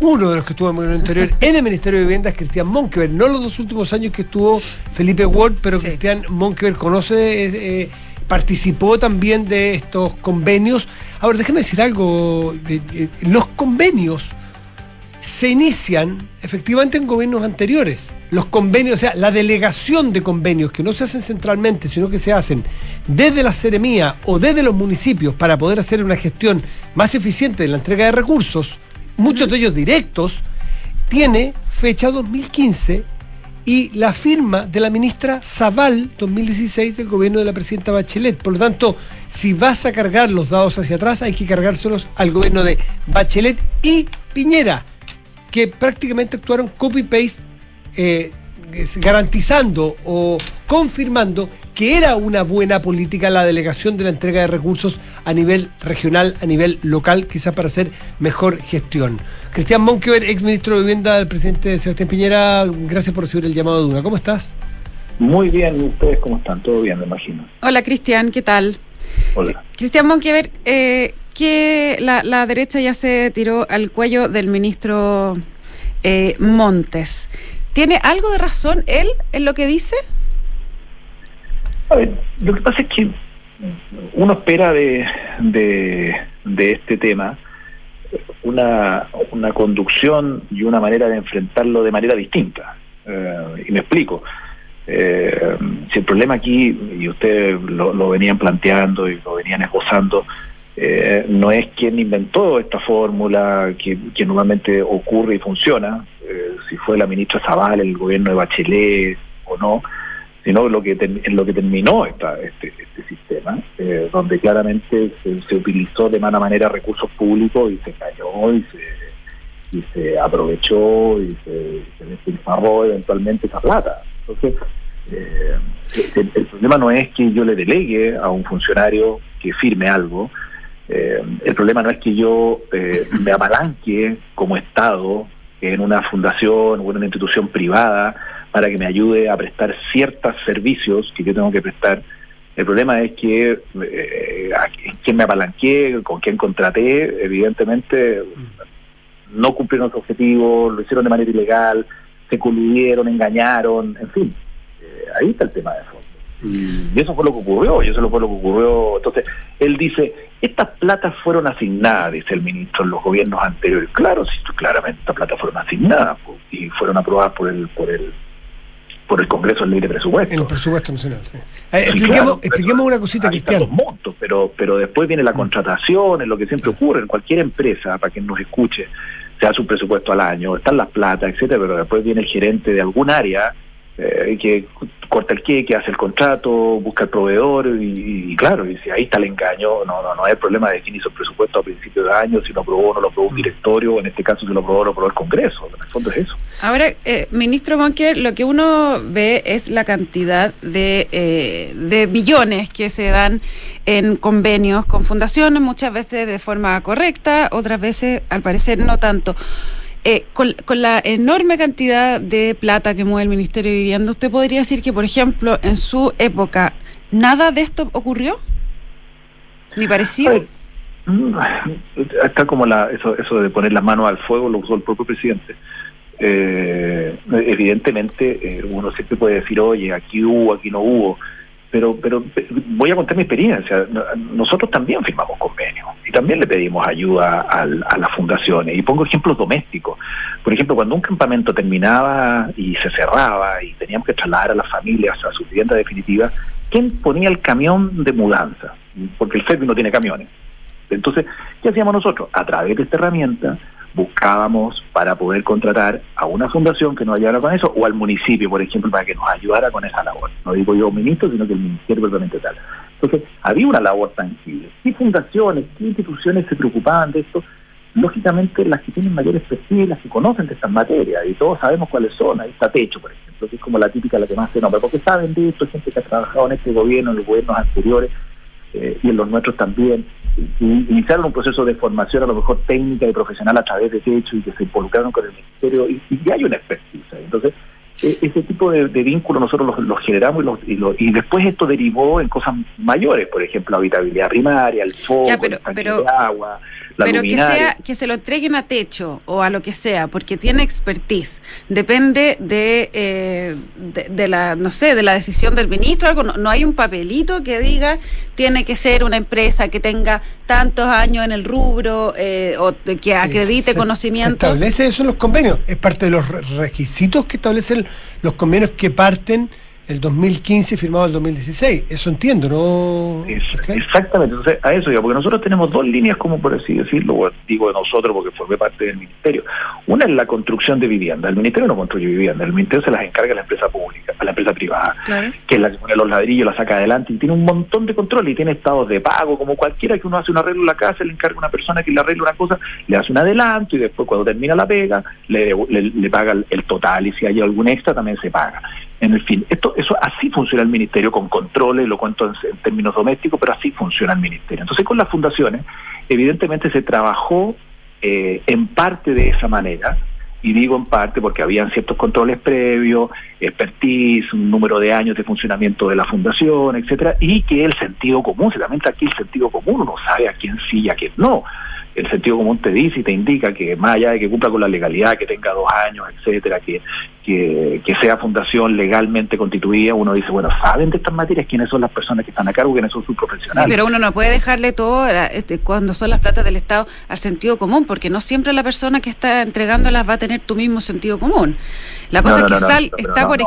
uno de los que estuvo en el gobierno anterior en el Ministerio de Vivienda es Cristian Monkever. No los dos últimos años que estuvo Felipe Ward, pero Sí. Cristian Monkever conoce, eh, eh, participó también de estos convenios. Ahora, déjeme decir algo. los convenios se inician efectivamente en gobiernos anteriores. Los convenios, o sea, la delegación de convenios que no se hacen centralmente, sino que se hacen desde la seremía o desde los municipios para poder hacer una gestión más eficiente de la entrega de recursos, muchos de ellos directos, tiene fecha 2015 y la firma de la ministra Zaval 2016 del gobierno de la presidenta Bachelet. Por lo tanto, si vas a cargar los dados hacia atrás, hay que cargárselos al gobierno de Bachelet y Piñera, que prácticamente actuaron copy-paste, eh, garantizando o confirmando que era una buena política la delegación de la entrega de recursos a nivel regional, a nivel local, quizás para hacer mejor gestión. Cristian Monkever, ex ministro de Vivienda del presidente Sebastián Piñera, gracias por recibir el llamado de Duna. ¿Cómo estás? Muy bien, ¿y ustedes cómo están? Todo bien, me imagino. Hola, Cristian, ¿qué tal? Hola. Cristian Monkever, eh, que la, la derecha ya se tiró al cuello del ministro eh, Montes. ¿Tiene algo de razón él en lo que dice? A ver, lo que pasa es que uno espera de, de, este tema una, una conducción y una manera de enfrentarlo de manera distinta. Eh, y me explico. Eh, si el problema aquí, y ustedes lo, lo venían planteando y lo venían esbozando, eh, no es quien inventó esta fórmula que, que normalmente ocurre y funciona, eh, si fue la ministra Zaval, el gobierno de Bachelet o no, sino lo que en lo que terminó esta, este, este sistema, eh, donde claramente se, se utilizó de mala manera recursos públicos y se engañó y se, y se aprovechó y se, se despilfarró eventualmente esa plata. Entonces, eh, el, el problema no es que yo le delegue a un funcionario que firme algo, eh, el problema no es que yo eh, me apalanque como Estado en una fundación o en una institución privada para que me ayude a prestar ciertos servicios que yo tengo que prestar. El problema es que eh, a quién me apalanqué, con quién contraté, evidentemente no cumplieron su objetivo, lo hicieron de manera ilegal, se coludieron, engañaron, en fin. Eh, ahí está el tema de fondo. Y eso fue lo que ocurrió, y eso fue lo que ocurrió. Entonces, él dice, estas platas fueron asignadas, dice el ministro, en los gobiernos anteriores. Claro, sí, claramente estas platas fueron asignadas y fueron aprobadas por el, por el por el Congreso del Libre Presupuesto. En el presupuesto nacional, sí. Eh, expliquemos, expliquemos una cosita, Cristian. los montos, pero, pero después viene la contratación, es lo que siempre ocurre en cualquier empresa, para quien nos escuche, se hace un presupuesto al año, están las plata, etcétera, pero después viene el gerente de algún área eh, que corta el queque, hace el contrato, busca el proveedor y, claro, y si ahí está el engaño, no, no, no el problema de quién hizo el presupuesto a principio de año, si lo aprobó o no lo aprobó un directorio, o en este caso si lo aprobó o lo aprobó el Congreso, en el fondo es eso. Ahora, eh, ministro Monker, lo que uno ve es la cantidad de, eh, de billones que se dan en convenios con fundaciones, muchas veces de forma correcta, otras veces, al parecer, no tanto. Eh, con, la enorme cantidad de plata que mueve el Ministerio de Vivienda, ¿usted podría decir que, por ejemplo, en su época, nada de esto ocurrió? ¿Ni parecido? Mm, Está como la, eso, eso de poner las manos al fuego, lo usó el propio presidente. Eh, evidentemente, eh, uno siempre puede decir, oye, aquí hubo, aquí no hubo, pero, pero pe- voy a contar mi experiencia. No- Nosotros también firmamos convenios y también le pedimos ayuda al- a las fundaciones. Y pongo ejemplos domésticos. Por ejemplo, cuando un campamento terminaba y se cerraba y teníamos que trasladar a las familias a su vivienda definitiva, ¿quién ponía el camión de mudanza? Porque el FEDMI no tiene camiones. Entonces, ¿qué hacíamos nosotros? A través de esta herramienta buscábamos para poder contratar a una fundación que nos ayudara con eso o al municipio, por ejemplo, para que nos ayudara con esa labor. No digo yo ministro, sino que el ministerio tal. Entonces, había una labor tangible. ¿Qué fundaciones, qué instituciones se preocupaban de esto? Lógicamente, las que tienen mayor expertise, las que conocen de estas materias, y todos sabemos cuáles son. Ahí está Techo, por ejemplo, que es como la típica, la que más se nombra, porque saben de esto, gente que ha trabajado en este gobierno, en los gobiernos anteriores, eh, y en los nuestros también, y- iniciaron un proceso de formación a lo mejor técnica y profesional a través de Techo y que se involucraron con el ministerio y, y hay una expertise. Entonces, e- ese tipo de, de vínculos nosotros los, los generamos y, los, y, lo- y después esto derivó en cosas mayores, por ejemplo, habitabilidad primaria, el foco, Ya, pero- el tanque pero- de agua, la Pero que sea que se lo entreguen a techo o a lo que sea, porque tiene expertise. Depende de, eh, de, de la, no sé, de la decisión del ministro. Algo. No, no hay un papelito que diga tiene que ser una empresa que tenga tantos años en el rubro eh, o que acredite Se- conocimiento. Se establece eso en los convenios. Es parte de los re- requisitos que establecen los convenios que parten el 2015 firmado el 2016. Eso entiendo, ¿no? Es- exactamente, entonces a eso ya, porque nosotros tenemos dos líneas, como por así decirlo, digo de nosotros porque formé parte del ministerio. Una es la construcción de vivienda. El ministerio no construye vivienda, el ministerio se las encarga a la empresa pública, a la empresa privada, Claro. que es la que pone los ladrillos, la saca adelante y tiene un montón de control y tiene estados de pago, como cualquiera que uno hace un arreglo en la casa, le encarga a una persona que le arregle una cosa, le hace un adelanto y después cuando termina la pega, le, le, le paga el, el total y si hay algún extra también se paga. En el fin, esto, eso así funciona el ministerio con controles, lo cuento en, términos domésticos, pero así funciona el ministerio. Entonces con las fundaciones, evidentemente se trabajó eh, en parte de esa manera, y digo en parte porque habían ciertos controles previos, expertise, un número de años de funcionamiento de la fundación, etcétera, y que el sentido común, seguramente aquí el sentido común uno sabe a quién sí y a quién no. El sentido común te dice y te indica que más allá de que cumpla con la legalidad, que tenga dos años, etcétera, que, que, que sea fundación legalmente constituida, uno dice, bueno, ¿saben de estas materias quiénes son las personas que están a cargo, quiénes son sus Sí, profesionales? pero uno no puede dejarle todo la- este, cuando son las platas del Estado al sentido común, porque no siempre la persona que está entregándolas va a tener tu mismo sentido común. La cosa No, no, es que no, sal- está por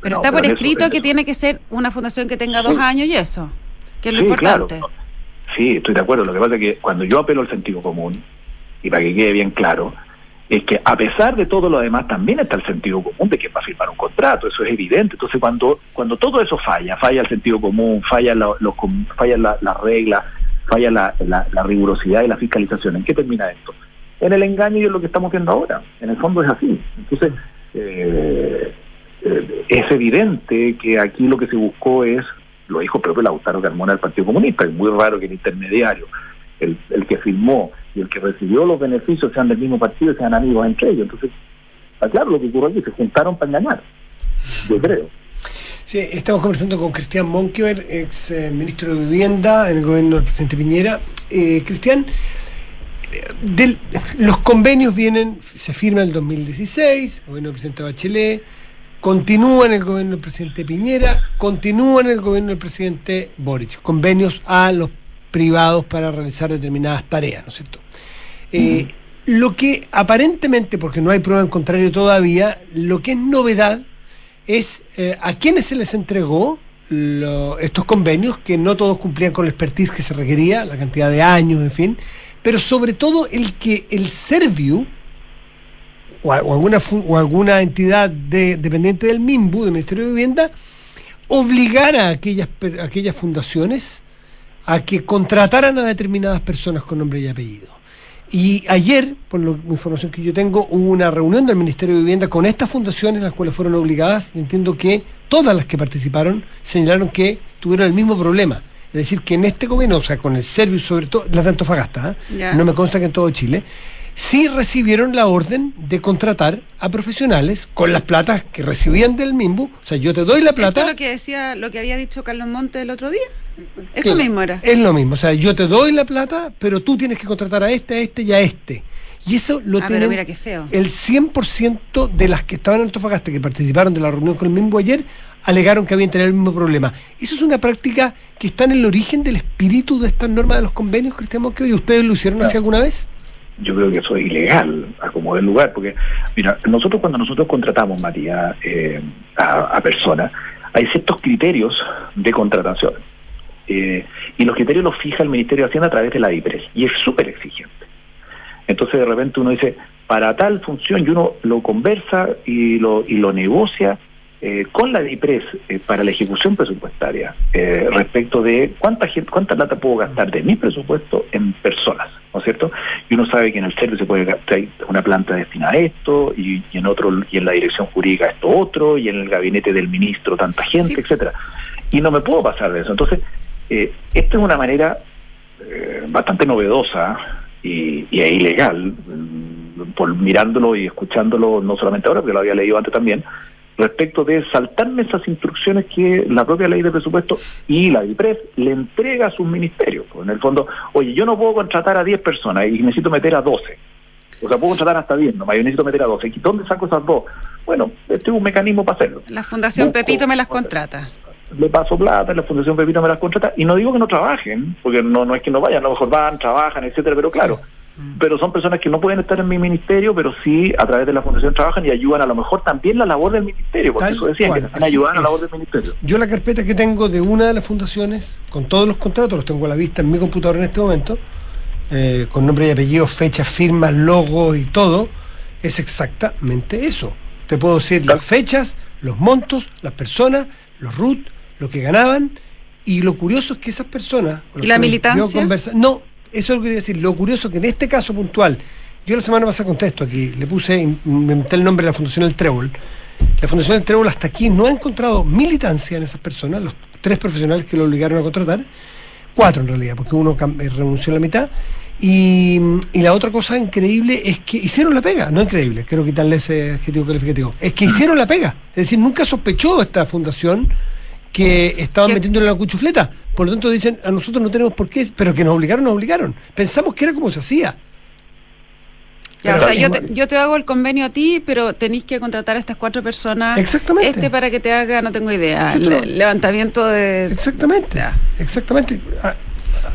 pero está por eso- escrito que eso- tiene que ser una fundación que tenga dos Sí. años y eso, que es lo Sí, importante. claro. Sí, estoy de acuerdo. Lo que pasa es que cuando yo apelo al sentido común, y para que quede bien claro, es que a pesar de todo lo demás también está el sentido común de que va a firmar un contrato, eso es evidente. Entonces cuando cuando todo eso falla, falla el sentido común, falla la, los, falla la, la regla, falla la, la- la rigurosidad y la fiscalización, ¿en qué termina esto? En el engaño y en lo que estamos viendo ahora. En el fondo es así. Entonces, eh, eh, es evidente que aquí lo que se buscó es, lo dijo propio Lautaro Carmona del Partido Comunista, es muy raro que el intermediario, el, el que firmó y el que recibió los beneficios sean del mismo partido sean amigos entre ellos. Entonces, está claro lo que ocurrió aquí, se juntaron para engañar, yo creo. Sí, estamos conversando con Cristian Monkever, ex eh, ministro de Vivienda en el gobierno del presidente Piñera. Eh, Cristian, del- los convenios vienen, se firma en el 2016, el gobierno del presidente Bachelet, continúa en el gobierno del presidente Piñera, continúa en el gobierno del presidente Boric, convenios a los privados para realizar determinadas tareas, ¿no es cierto? Eh, Lo que aparentemente, porque no hay prueba en contrario todavía, lo que es novedad es eh, a quiénes se les entregó lo- estos convenios, que no todos cumplían con la expertise que se requería, la cantidad de años, en fin, pero sobre todo el que el Serviu o, a- o alguna, o alguna entidad de- dependiente del MIMBU, del Ministerio de Vivienda, obligara a aquellas, a aquellas fundaciones a que contrataran a determinadas personas con nombre y apellido. Y ayer, por la información que yo tengo, hubo una reunión del Ministerio de Vivienda con estas fundaciones, las cuales fueron obligadas, y entiendo que todas las que participaron señalaron que tuvieron el mismo problema. Es decir, que en este gobierno, o sea, con el Servius sobre todo, las de Antofagasta, ¿eh? No me consta que en todo Chile, sí recibieron la orden de contratar a profesionales con las platas que recibían del MIMBU. O sea, yo te doy la ¿Esto plata. es lo que decía, lo que había dicho Carlos Monte el otro día? Esto Claro, mismo era. Es lo mismo. O sea, yo te doy la plata, pero tú tienes que contratar a este, a este y a este. Y eso lo Ah, pero tienen mira qué feo. el 100% de las que estaban en Antofagasta, que participaron de la reunión con el MIMBU ayer, alegaron que habían tenido el mismo problema. Eso es una práctica que está en el origen del espíritu de estas normas de los convenios, Cristian Monquever. ¿Y ustedes lo hicieron así alguna vez? Yo creo que eso es ilegal a como del lugar, porque, mira, nosotros cuando nosotros contratamos, María, eh, a, personas, hay ciertos criterios de contratación. Eh, y los criterios los fija el Ministerio de Hacienda a través de la DIPRES, y es súper exigente. Entonces de repente uno dice, para tal función, y uno lo conversa y lo, y lo negocia eh, con la DIPRES eh, para la ejecución presupuestaria eh, respecto de cuánta gente, cuánta plata puedo gastar de mi presupuesto en personas. Y uno sabe que en el servicio se puede gastar una planta destinada a esto y, y en otro y en la dirección jurídica esto otro y en el gabinete del ministro tanta gente, Sí. etcétera. Y no me puedo pasar de eso. Entonces, eh, esta es una manera eh, bastante novedosa y, y es ilegal, mm, por mirándolo y escuchándolo, no solamente ahora, porque lo había leído antes también, respecto de saltarme esas instrucciones que la propia ley de presupuesto y la DIPRES le entrega a sus ministerios. Pues en el fondo, oye, yo no puedo contratar a 10 personas y necesito meter a 12. O sea, puedo contratar hasta 10, nomás yo necesito meter a 12. ¿Y dónde saco esas dos? Bueno, este es un mecanismo para hacerlo. La Fundación Busco- Pepito me las contrata. le paso plata, la Fundación Pepito me las contrata, y no digo que no trabajen, porque no, no es que no vayan, a lo mejor van, trabajan, etcétera, pero claro, pero son personas que no pueden estar en mi ministerio, pero sí a través de la Fundación trabajan y ayudan a lo mejor también la labor del ministerio, porque Tal eso decían, cual, que así ayudar a la labor del ministerio. Yo la carpeta que tengo de una de las fundaciones, con todos los contratos, los tengo a la vista en mi computador en este momento, eh, con nombre y apellido, fechas, firmas, logos y todo, es exactamente eso. Te puedo decir las fechas, los montos, las personas, los RUT, lo que ganaban, y lo curioso es que esas personas... con ¿Y la yo militancia? conversa- no, eso es lo que quería decir. Lo curioso que en este caso puntual, yo la semana pasada contesto aquí, le puse, inventé el nombre de la Fundación El Trébol. La Fundación El Trébol hasta aquí no ha encontrado militancia en esas personas, los tres profesionales que lo obligaron a contratar, cuatro en realidad, porque uno eh, renunció a la mitad. Y, y la otra cosa increíble es que hicieron la pega, no increíble, quiero quitarle ese adjetivo calificativo, es que hicieron la pega. Es decir, nunca sospechó esta fundación que estaban metiéndole la cuchufleta. Por lo tanto dicen, a nosotros no tenemos por qué, pero que nos obligaron, nos obligaron. Pensamos que era como se hacía. Ya, Pero o sea, es yo te, yo te hago el convenio a ti, pero tenéis que contratar a estas cuatro personas. Exactamente. Este para que te haga, no tengo idea, Sí, pero- le- levantamiento de... Exactamente. Ya. Exactamente. Ah,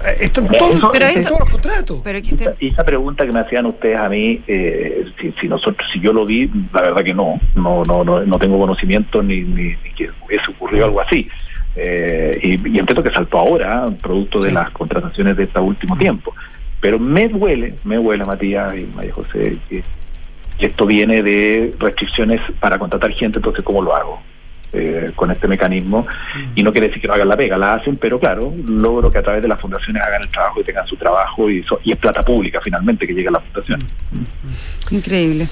ah, Están todos, eso- Pero en eso- todos los contratos. Pero que este- Y esa pregunta que me hacían ustedes a mí, eh, si, si nosotros, si yo lo vi, la verdad que no, no, no, no, no tengo conocimiento ni, ni, ni que hubiese ocurrido algo así. Eh, y, y entiendo que saltó ahora, producto de las contrataciones de este último tiempo. Pero me duele, me duele, Matías y María José, que, que esto viene de restricciones para contratar gente, entonces, ¿cómo lo hago? Eh, con este mecanismo y no quiere decir que no hagan la pega, la hacen, pero claro, logro que a través de las fundaciones hagan el trabajo y tengan su trabajo y, so- y es plata pública finalmente que llega a la fundación. Increíble.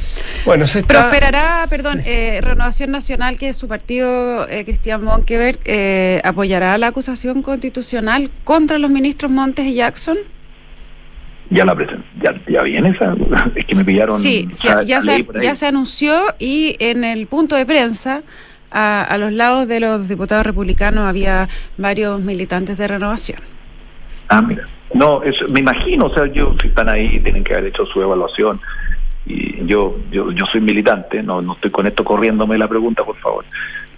Bueno, se está... Prosperará, perdón, eh, Renovación Nacional, que es su partido, eh, Cristian Monkeberg, eh, apoyará la acusación constitucional contra los ministros Montes y Jackson. Ya la presen- ya, ya viene esa, [LAUGHS] es que me pillaron. Sí, sí, ya, se, ya se anunció y en el punto de prensa, a, a los lados de los diputados republicanos, había varios militantes de renovación. Ah, mira. No, eso, me imagino, o sea, yo si están ahí tienen que haber hecho su evaluación y yo yo yo soy militante, no no estoy con esto corriéndome la pregunta, por favor.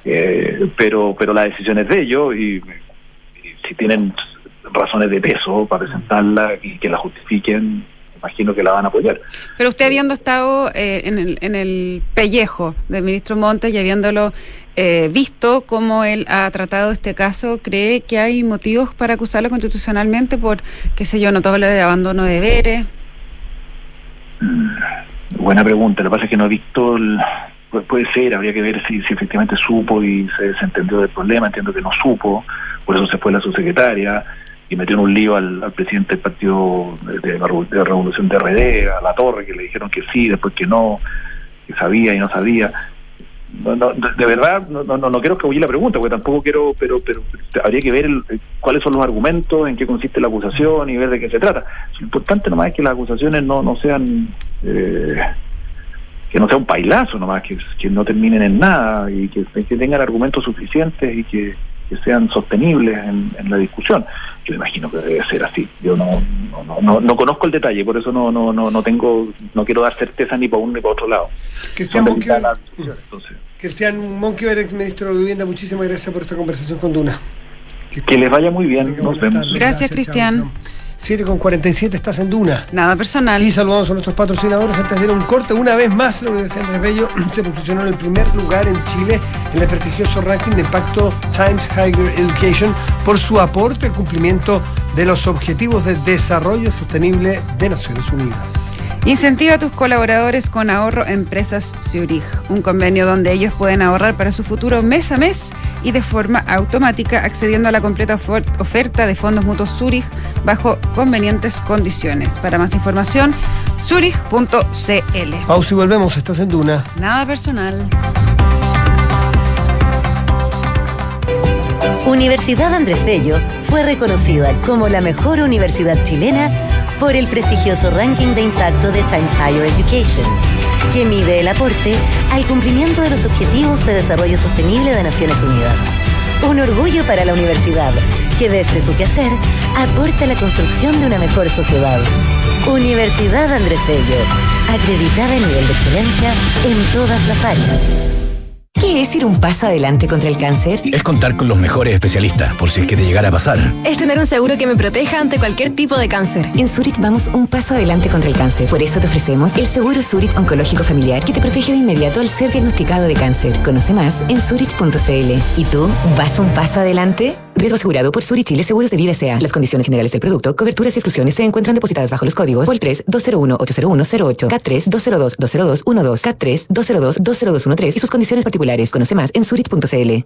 Eh, pero pero la decisión es de ellos y, y si tienen razones de peso para presentarla y que la justifiquen, imagino que la van a apoyar. Pero usted habiendo estado eh, en, el, en el pellejo del ministro Montes y habiéndolo eh, visto cómo él ha tratado este caso, ¿cree que hay motivos para acusarlo constitucionalmente por, qué sé yo, notable de abandono de deberes? Mm, buena pregunta. Lo que pasa es que no he visto el, puede ser, habría que ver si, si efectivamente supo y se desentendió del problema, entiendo que no supo, por eso se fue la subsecretaria y metió en un lío al, presidente del partido de, la Revolución de RD, a la Torre, que le dijeron que sí, después que no, que sabía y no sabía. No, no, de verdad, no, no, no quiero escabullir la pregunta, porque tampoco quiero, pero, pero habría que ver cuáles son los argumentos, en qué consiste la acusación y ver de qué se trata. Lo importante nomás es que las acusaciones no, no sean... Eh, que no sea un bailazo nomás, que, que no terminen en nada y que, tengan argumentos suficientes y que, sean sostenibles en, la discusión. Yo imagino que debe ser así. Yo no, no, no, conozco el detalle, por eso no, no, no, no tengo, no quiero dar certeza ni para uno ni para otro lado. Cristian Monquiver, Cristian Monquiver, ex ministro de Vivienda, muchísimas gracias por esta conversación con Duna. Que, les vaya muy bien, nos vemos. Gracias, Cristian. 7 con 47 estás en Duna. Nada personal. Y saludamos a nuestros patrocinadores antes de ir a un corte. Una vez más, la Universidad Andrés Bello [CLEARS THROAT] se posicionó en el primer lugar en Chile en el prestigioso ranking de impacto Times Higher Education por su aporte al cumplimiento de los objetivos de desarrollo sostenible de Naciones Unidas. Incentiva a tus colaboradores con ahorro Empresas Zurich, un convenio donde ellos pueden ahorrar para su futuro mes a mes y de forma automática accediendo a la completa oferta de fondos mutuos Zurich bajo convenientes condiciones. Para más información, zurich.cl. Pausa y volvemos, estás en Duna. Nada personal. Universidad Andrés Bello fue reconocida como la mejor universidad chilena por el prestigioso ranking de impacto de Times Higher Education, que mide el aporte al cumplimiento de los Objetivos de Desarrollo Sostenible de Naciones Unidas. Un orgullo para la universidad, que desde su quehacer aporta a la construcción de una mejor sociedad. Universidad Andrés Bello, acreditada en nivel de excelencia en todas las áreas. ¿Qué es ir un paso adelante contra el cáncer? Es contar con los mejores especialistas, por si es que te llegara a pasar. Es tener un seguro que me proteja ante cualquier tipo de cáncer. En Zurich vamos un paso adelante contra el cáncer. Por eso te ofrecemos el seguro Zurich Oncológico Familiar que te protege de inmediato al ser diagnosticado de cáncer. Conoce más en zurich.cl. ¿Y tú vas un paso adelante? Riesgo asegurado por Zurich Chile Seguros de Vida S.A. Las condiciones generales del producto, coberturas y exclusiones se encuentran depositadas bajo los códigos POL 3 201 801 08 K3 202 202 12 K3 202 20213 y sus condiciones particulares. Conoce más en zurich.cl.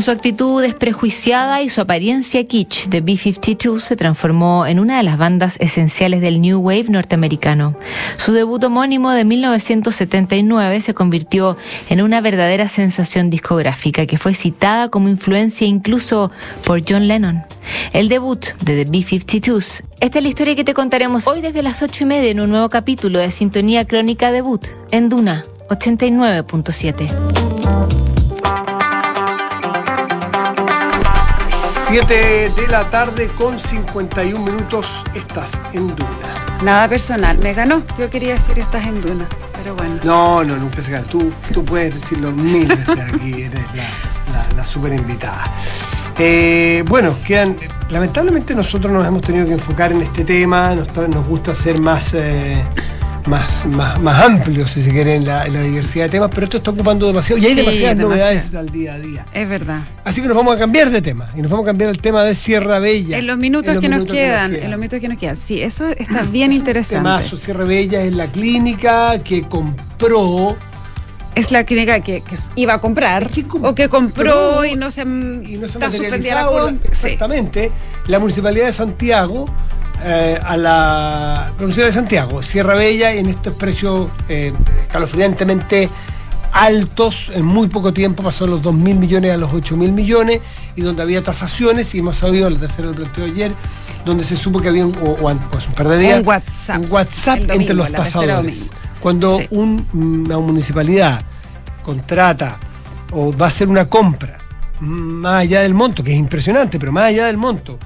Con su actitud desprejuiciada y su apariencia kitsch, The B-52 se transformó en una de las bandas esenciales del New Wave norteamericano. Su debut homónimo de 1979 se convirtió en una verdadera sensación discográfica que fue citada como influencia incluso por John Lennon. El debut de The B-52s. Esta es la historia que te contaremos hoy desde las 8 y media en un nuevo capítulo de Sintonía Crónica Debut en Duna 89.7. 7 de la tarde con 51 minutos estás en Duna. Nada personal, me ganó. Yo quería decir estás en Duna, pero bueno. No, no, nunca se gana. Tú, tú puedes decirlo mil veces aquí, [LAUGHS] eres la, la, super invitada. Eh, bueno, quedan. Lamentablemente nosotros nos hemos tenido que enfocar en este tema, nos, nos gusta ser más. Eh, más, más, amplio, si se quiere, en la, diversidad de temas, pero esto está ocupando demasiado y hay demasiadas novedades al día a día. Es verdad. Así que nos vamos a cambiar de tema y nos vamos a cambiar el tema de Sierra Bella. En los minutos, que, nos quedan, en los minutos que nos quedan. Sí, eso está bien interesante. Sierra Bella es la clínica que compró es la clínica que, iba a comprar o que compró y no se, y no se está suspendida la Exactamente. La Municipalidad de Santiago eh, a la provincia de Santiago, Sierra Bella, y en estos precios eh, escalofriantemente altos en muy poco tiempo, pasó de los 2 mil millones a los 8 mil millones, y donde había tasaciones, y hemos sabido, la tercera lo planteó ayer, donde se supo que había un, o, o pues, un par de días, Un WhatsApp. un WhatsApp domingo, entre los tasadores. Cuando Sí. un- una municipalidad contrata o va a hacer una compra, más allá del monto, que es impresionante, pero más allá del monto,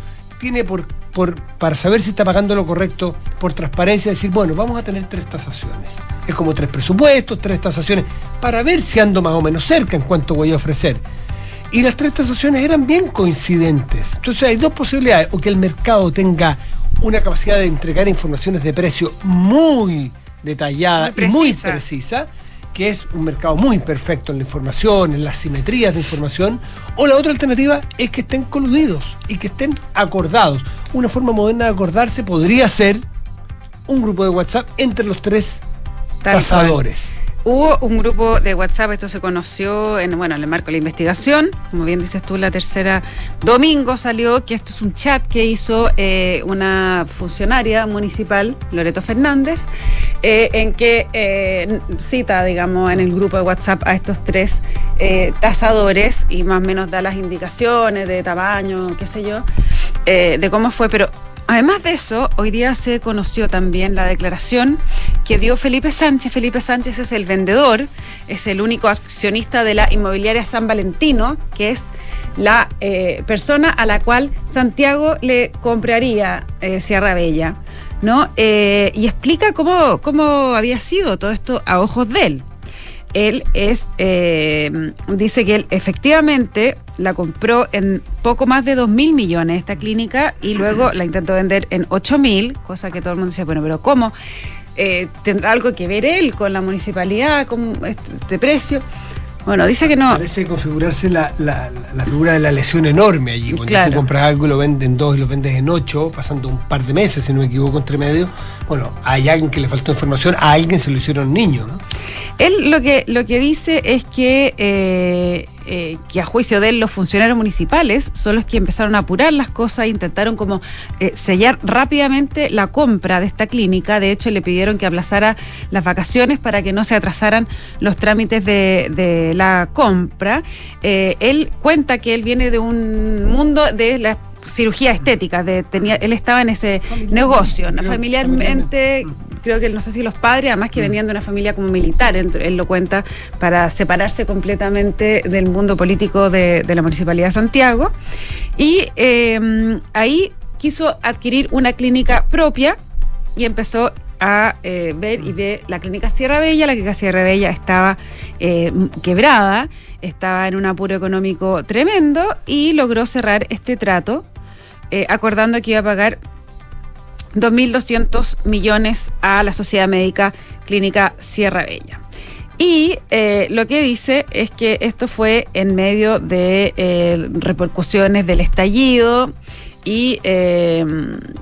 tiene por, por para saber si está pagando lo correcto, por transparencia, decir, bueno, vamos a tener tres tasaciones. Es como tres presupuestos, tres tasaciones, para ver si ando más o menos cerca en cuanto voy a ofrecer. Y las tres tasaciones eran bien coincidentes. Entonces hay dos posibilidades, o que el mercado tenga una capacidad de entregar informaciones de precio muy detallada Muy y muy precisa. Que es un mercado muy imperfecto en la información, en las simetrías de información, o la otra alternativa es que estén coludidos y que estén acordados. Una forma moderna de acordarse podría ser un grupo de WhatsApp entre los tres Tal cual. Hubo un grupo de WhatsApp, esto se conoció en, bueno, en el marco de la investigación, como bien dices tú, la tercera domingo salió que esto es un chat que hizo eh, una funcionaria municipal, Loreto Fernández, eh, en que eh, cita, digamos, en el grupo de WhatsApp a estos tres tasadores y más o menos da las indicaciones de tamaño, qué sé yo, de cómo fue, pero Además de eso, hoy día se conoció también la declaración que dio Felipe Sánchez. Felipe Sánchez es el vendedor, es el único accionista de la inmobiliaria San Valentino, que es la eh, persona a la cual Santiago le compraría eh, Sierra Bella, ¿no? Eh, y explica cómo, cómo había sido todo esto a ojos de él él es eh, dice que él efectivamente la compró en poco más de 2 mil millones esta clínica y luego la intentó vender en 8 mil, cosa que todo el mundo decía, bueno, pero ¿cómo? Eh, ¿Tendrá algo que ver él con la municipalidad, con este, este precio? Bueno, dice que no. Parece configurarse la, la- la figura de la lesión enorme allí. Cuando Claro. tú compras algo y lo vendes en dos y lo vendes en ocho, pasando un par de meses, si no me equivoco, entre medio. Bueno, hay alguien que le faltó información, a alguien se lo hicieron niños, ¿no? Él lo que, lo que dice es que, eh, eh, que a juicio de él los funcionarios municipales son los que empezaron a apurar las cosas e intentaron como eh, sellar rápidamente la compra de esta clínica. De hecho, le pidieron que aplazara las vacaciones para que no se atrasaran los trámites de, de la compra. Eh, él cuenta que él viene de un mundo de la cirugía estética, de, tenía, él estaba en ese negocio, familiarmente, creo que no sé si los padres, además que venían de una familia como militar, él, él lo cuenta, para separarse completamente del mundo político de, de la Municipalidad de Santiago. Y eh, ahí quiso adquirir una clínica propia y empezó a eh, ver y ve la clínica Sierra Bella. La clínica Sierra Bella estaba eh, quebrada, estaba en un apuro económico tremendo y logró cerrar este trato, eh, acordando que iba a pagar 2.200 millones a la Sociedad Médica Clínica Sierra Bella. Y eh, lo que dice es que esto fue en medio de eh, repercusiones del estallido y, eh,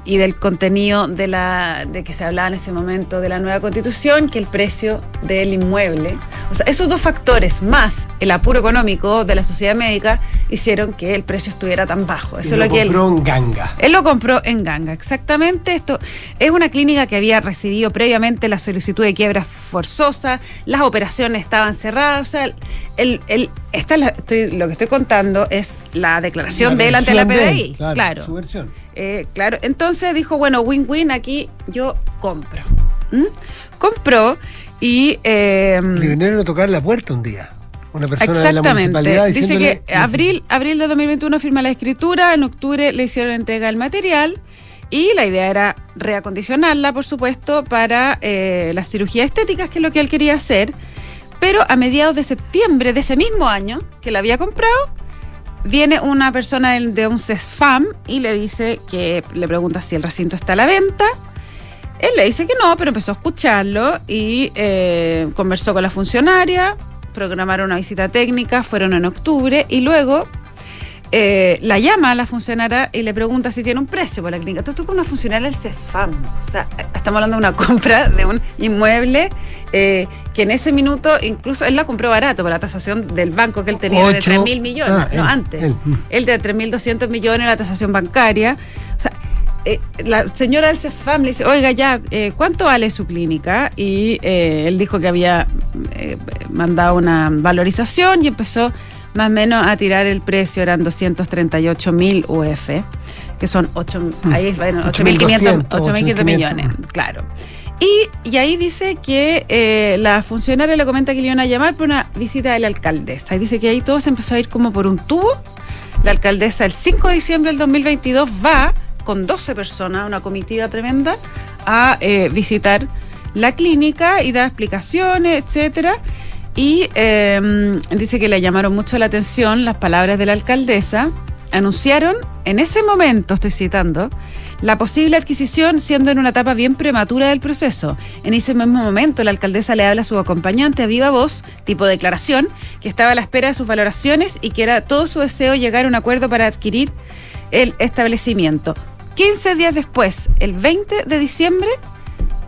y del contenido de la de que se hablaba en ese momento de la nueva constitución, que el precio del inmueble, o sea, esos dos factores más el apuro económico de la sociedad médica hicieron que el precio estuviera tan bajo. Eso y es lo lo que él compró en ganga. él lo compró en Ganga, exactamente. Esto es una clínica que había recibido previamente la solicitud de quiebra forzosa, las operaciones estaban cerradas, o sea, el, el- esta es la- estoy- lo que estoy contando es la declaración La de él ante la PDI. claro, claro. Su versión. Eh, claro, entonces dijo, bueno, win-win, aquí yo compro. ¿Mm? Compró y... eh, Le vinieron a tocar la puerta un día. Una persona de la Exactamente. municipalidad Dice que abril, abril de 2021 firma la escritura, en octubre le hicieron entrega del material y la idea era reacondicionarla, por supuesto, para eh, las cirugías estéticas, que es lo que él quería hacer. Pero a mediados de septiembre de ese mismo año que la había comprado, viene una persona de un CESFAM y le dice que le pregunta si el recinto está a la venta. Él le dice que no, pero empezó a escucharlo y eh, conversó con la funcionaria, programaron una visita técnica, fueron en octubre y luego eh, la llama a la funcionaria y le pregunta si tiene un precio por la clínica. Entonces tú con una funcionaria del CESFAM, o sea, estamos hablando de una [LAUGHS] compra de un inmueble eh, que en ese minuto incluso él la compró barato por la tasación del banco que él tenía de Ocho. 3 mil millones, Ah, no él, antes. él. Él de 3.200 millones la tasación bancaria. O sea, eh, la señora del CEFAM le dice, oiga ya, eh, ¿cuánto vale su clínica? Y eh, él dijo que había eh, mandado una valorización y empezó más o menos a tirar el precio, eran 238 mil UF, que son 8, ahí, es, bueno, 8.500 8.200, 8.500 millones, claro. Y, y ahí dice que eh, la funcionaria le comenta que le iban a llamar por una visita de la alcaldesa. Y dice que ahí todo se empezó a ir como por un tubo. La alcaldesa el 5 de diciembre del 2022 va con 12 personas, una comitiva tremenda, a eh, visitar la clínica y da explicaciones, etcétera. Y eh, dice que le llamaron mucho la atención las palabras de la alcaldesa. Anunciaron en ese momento, estoy citando, la posible adquisición siendo en una etapa bien prematura del proceso. En ese mismo momento, la alcaldesa le habla a su acompañante a viva voz, tipo declaración, que estaba a la espera de sus valoraciones y que era todo su deseo llegar a un acuerdo para adquirir el establecimiento. 15 días después, el 20 de diciembre,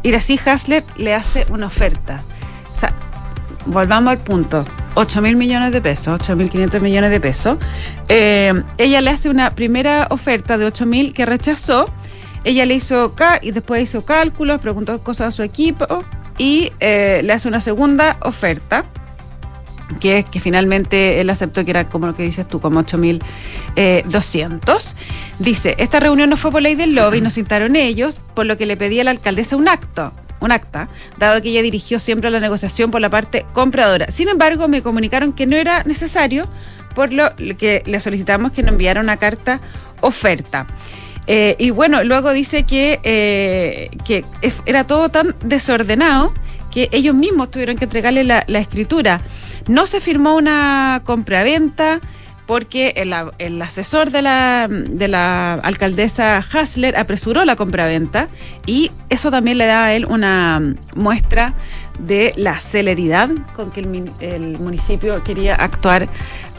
Irací Hasler le hace una oferta. O sea, volvamos al punto. 8 mil millones de pesos, 8 mil 500 millones de pesos. Eh, ella le hace una primera oferta de 8 mil que rechazó. Ella le hizo y después hizo cálculos, preguntó cosas a su equipo y eh, le hace una segunda oferta que es que finalmente él aceptó que era como lo que dices tú, como 8.200. Dice, esta reunión no fue por ley del lobby, nos citaron [CLEARS THROAT] ellos, por lo que le pedí a la alcaldesa un acto un acta, dado que ella dirigió siempre la negociación por la parte compradora. Sin embargo, me comunicaron que no era necesario, por lo que le solicitamos que nos enviara una carta oferta. Eh, y bueno, luego dice que, eh, que era todo tan desordenado que ellos mismos tuvieron que entregarle la, la escritura. No se firmó una compraventa porque el, asesor de la, de la alcaldesa Hasler apresuró la compraventa y eso también le da a él una muestra de la celeridad con que el, municipio quería actuar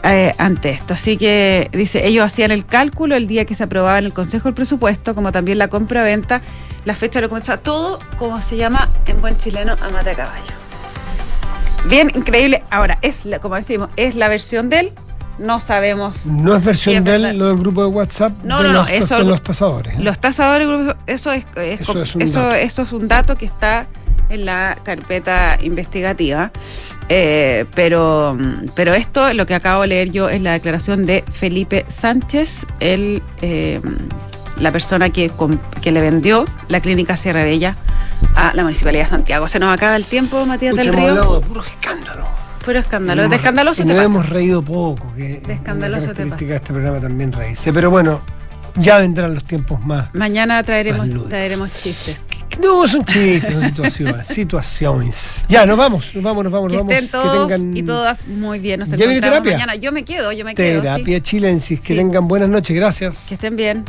eh, ante esto. Así que dice, ellos hacían el cálculo el día que se aprobaba en el Consejo el presupuesto, como también la compraventa, la fecha de comenzó, todo como se llama en buen chileno a mate a caballo. Bien, increíble. Ahora, es como decimos, es la versión de él. No sabemos. No es versión de él, lo del grupo de WhatsApp No, de, no, no, los, eso- de los tasadores. ¿eh? Los tasadores, eso es, es- Eso es un eso, dato. eso es un dato que está en la carpeta investigativa. Eh, pero, pero esto, lo que acabo de leer yo, es la declaración de Felipe Sánchez, el, eh, la persona que, que le vendió la clínica Sierra Bella a la Municipalidad de Santiago. Se nos acaba el tiempo, Matías Pucha, del hemos Río. hablado de puro escándalo. Puro escándalo. Y De escandaloso te nos pasa. hemos reído poco, que De escandaloso es te pasa. este programa también reírse. Pero bueno, ya vendrán los tiempos más. Mañana traeremos, Más traeremos chistes. No, son chistes, son situaciones. [LAUGHS] situaciones. Ya, nos vamos, nos vamos, nos vamos, Que nos vamos. estén todos tengan y todas muy bien. Nos ¿Ya viene terapia? mañana. Yo me quedo, yo me quedo. sí. terapia chilensis. Que Sí. tengan buenas noches, gracias. Que estén bien.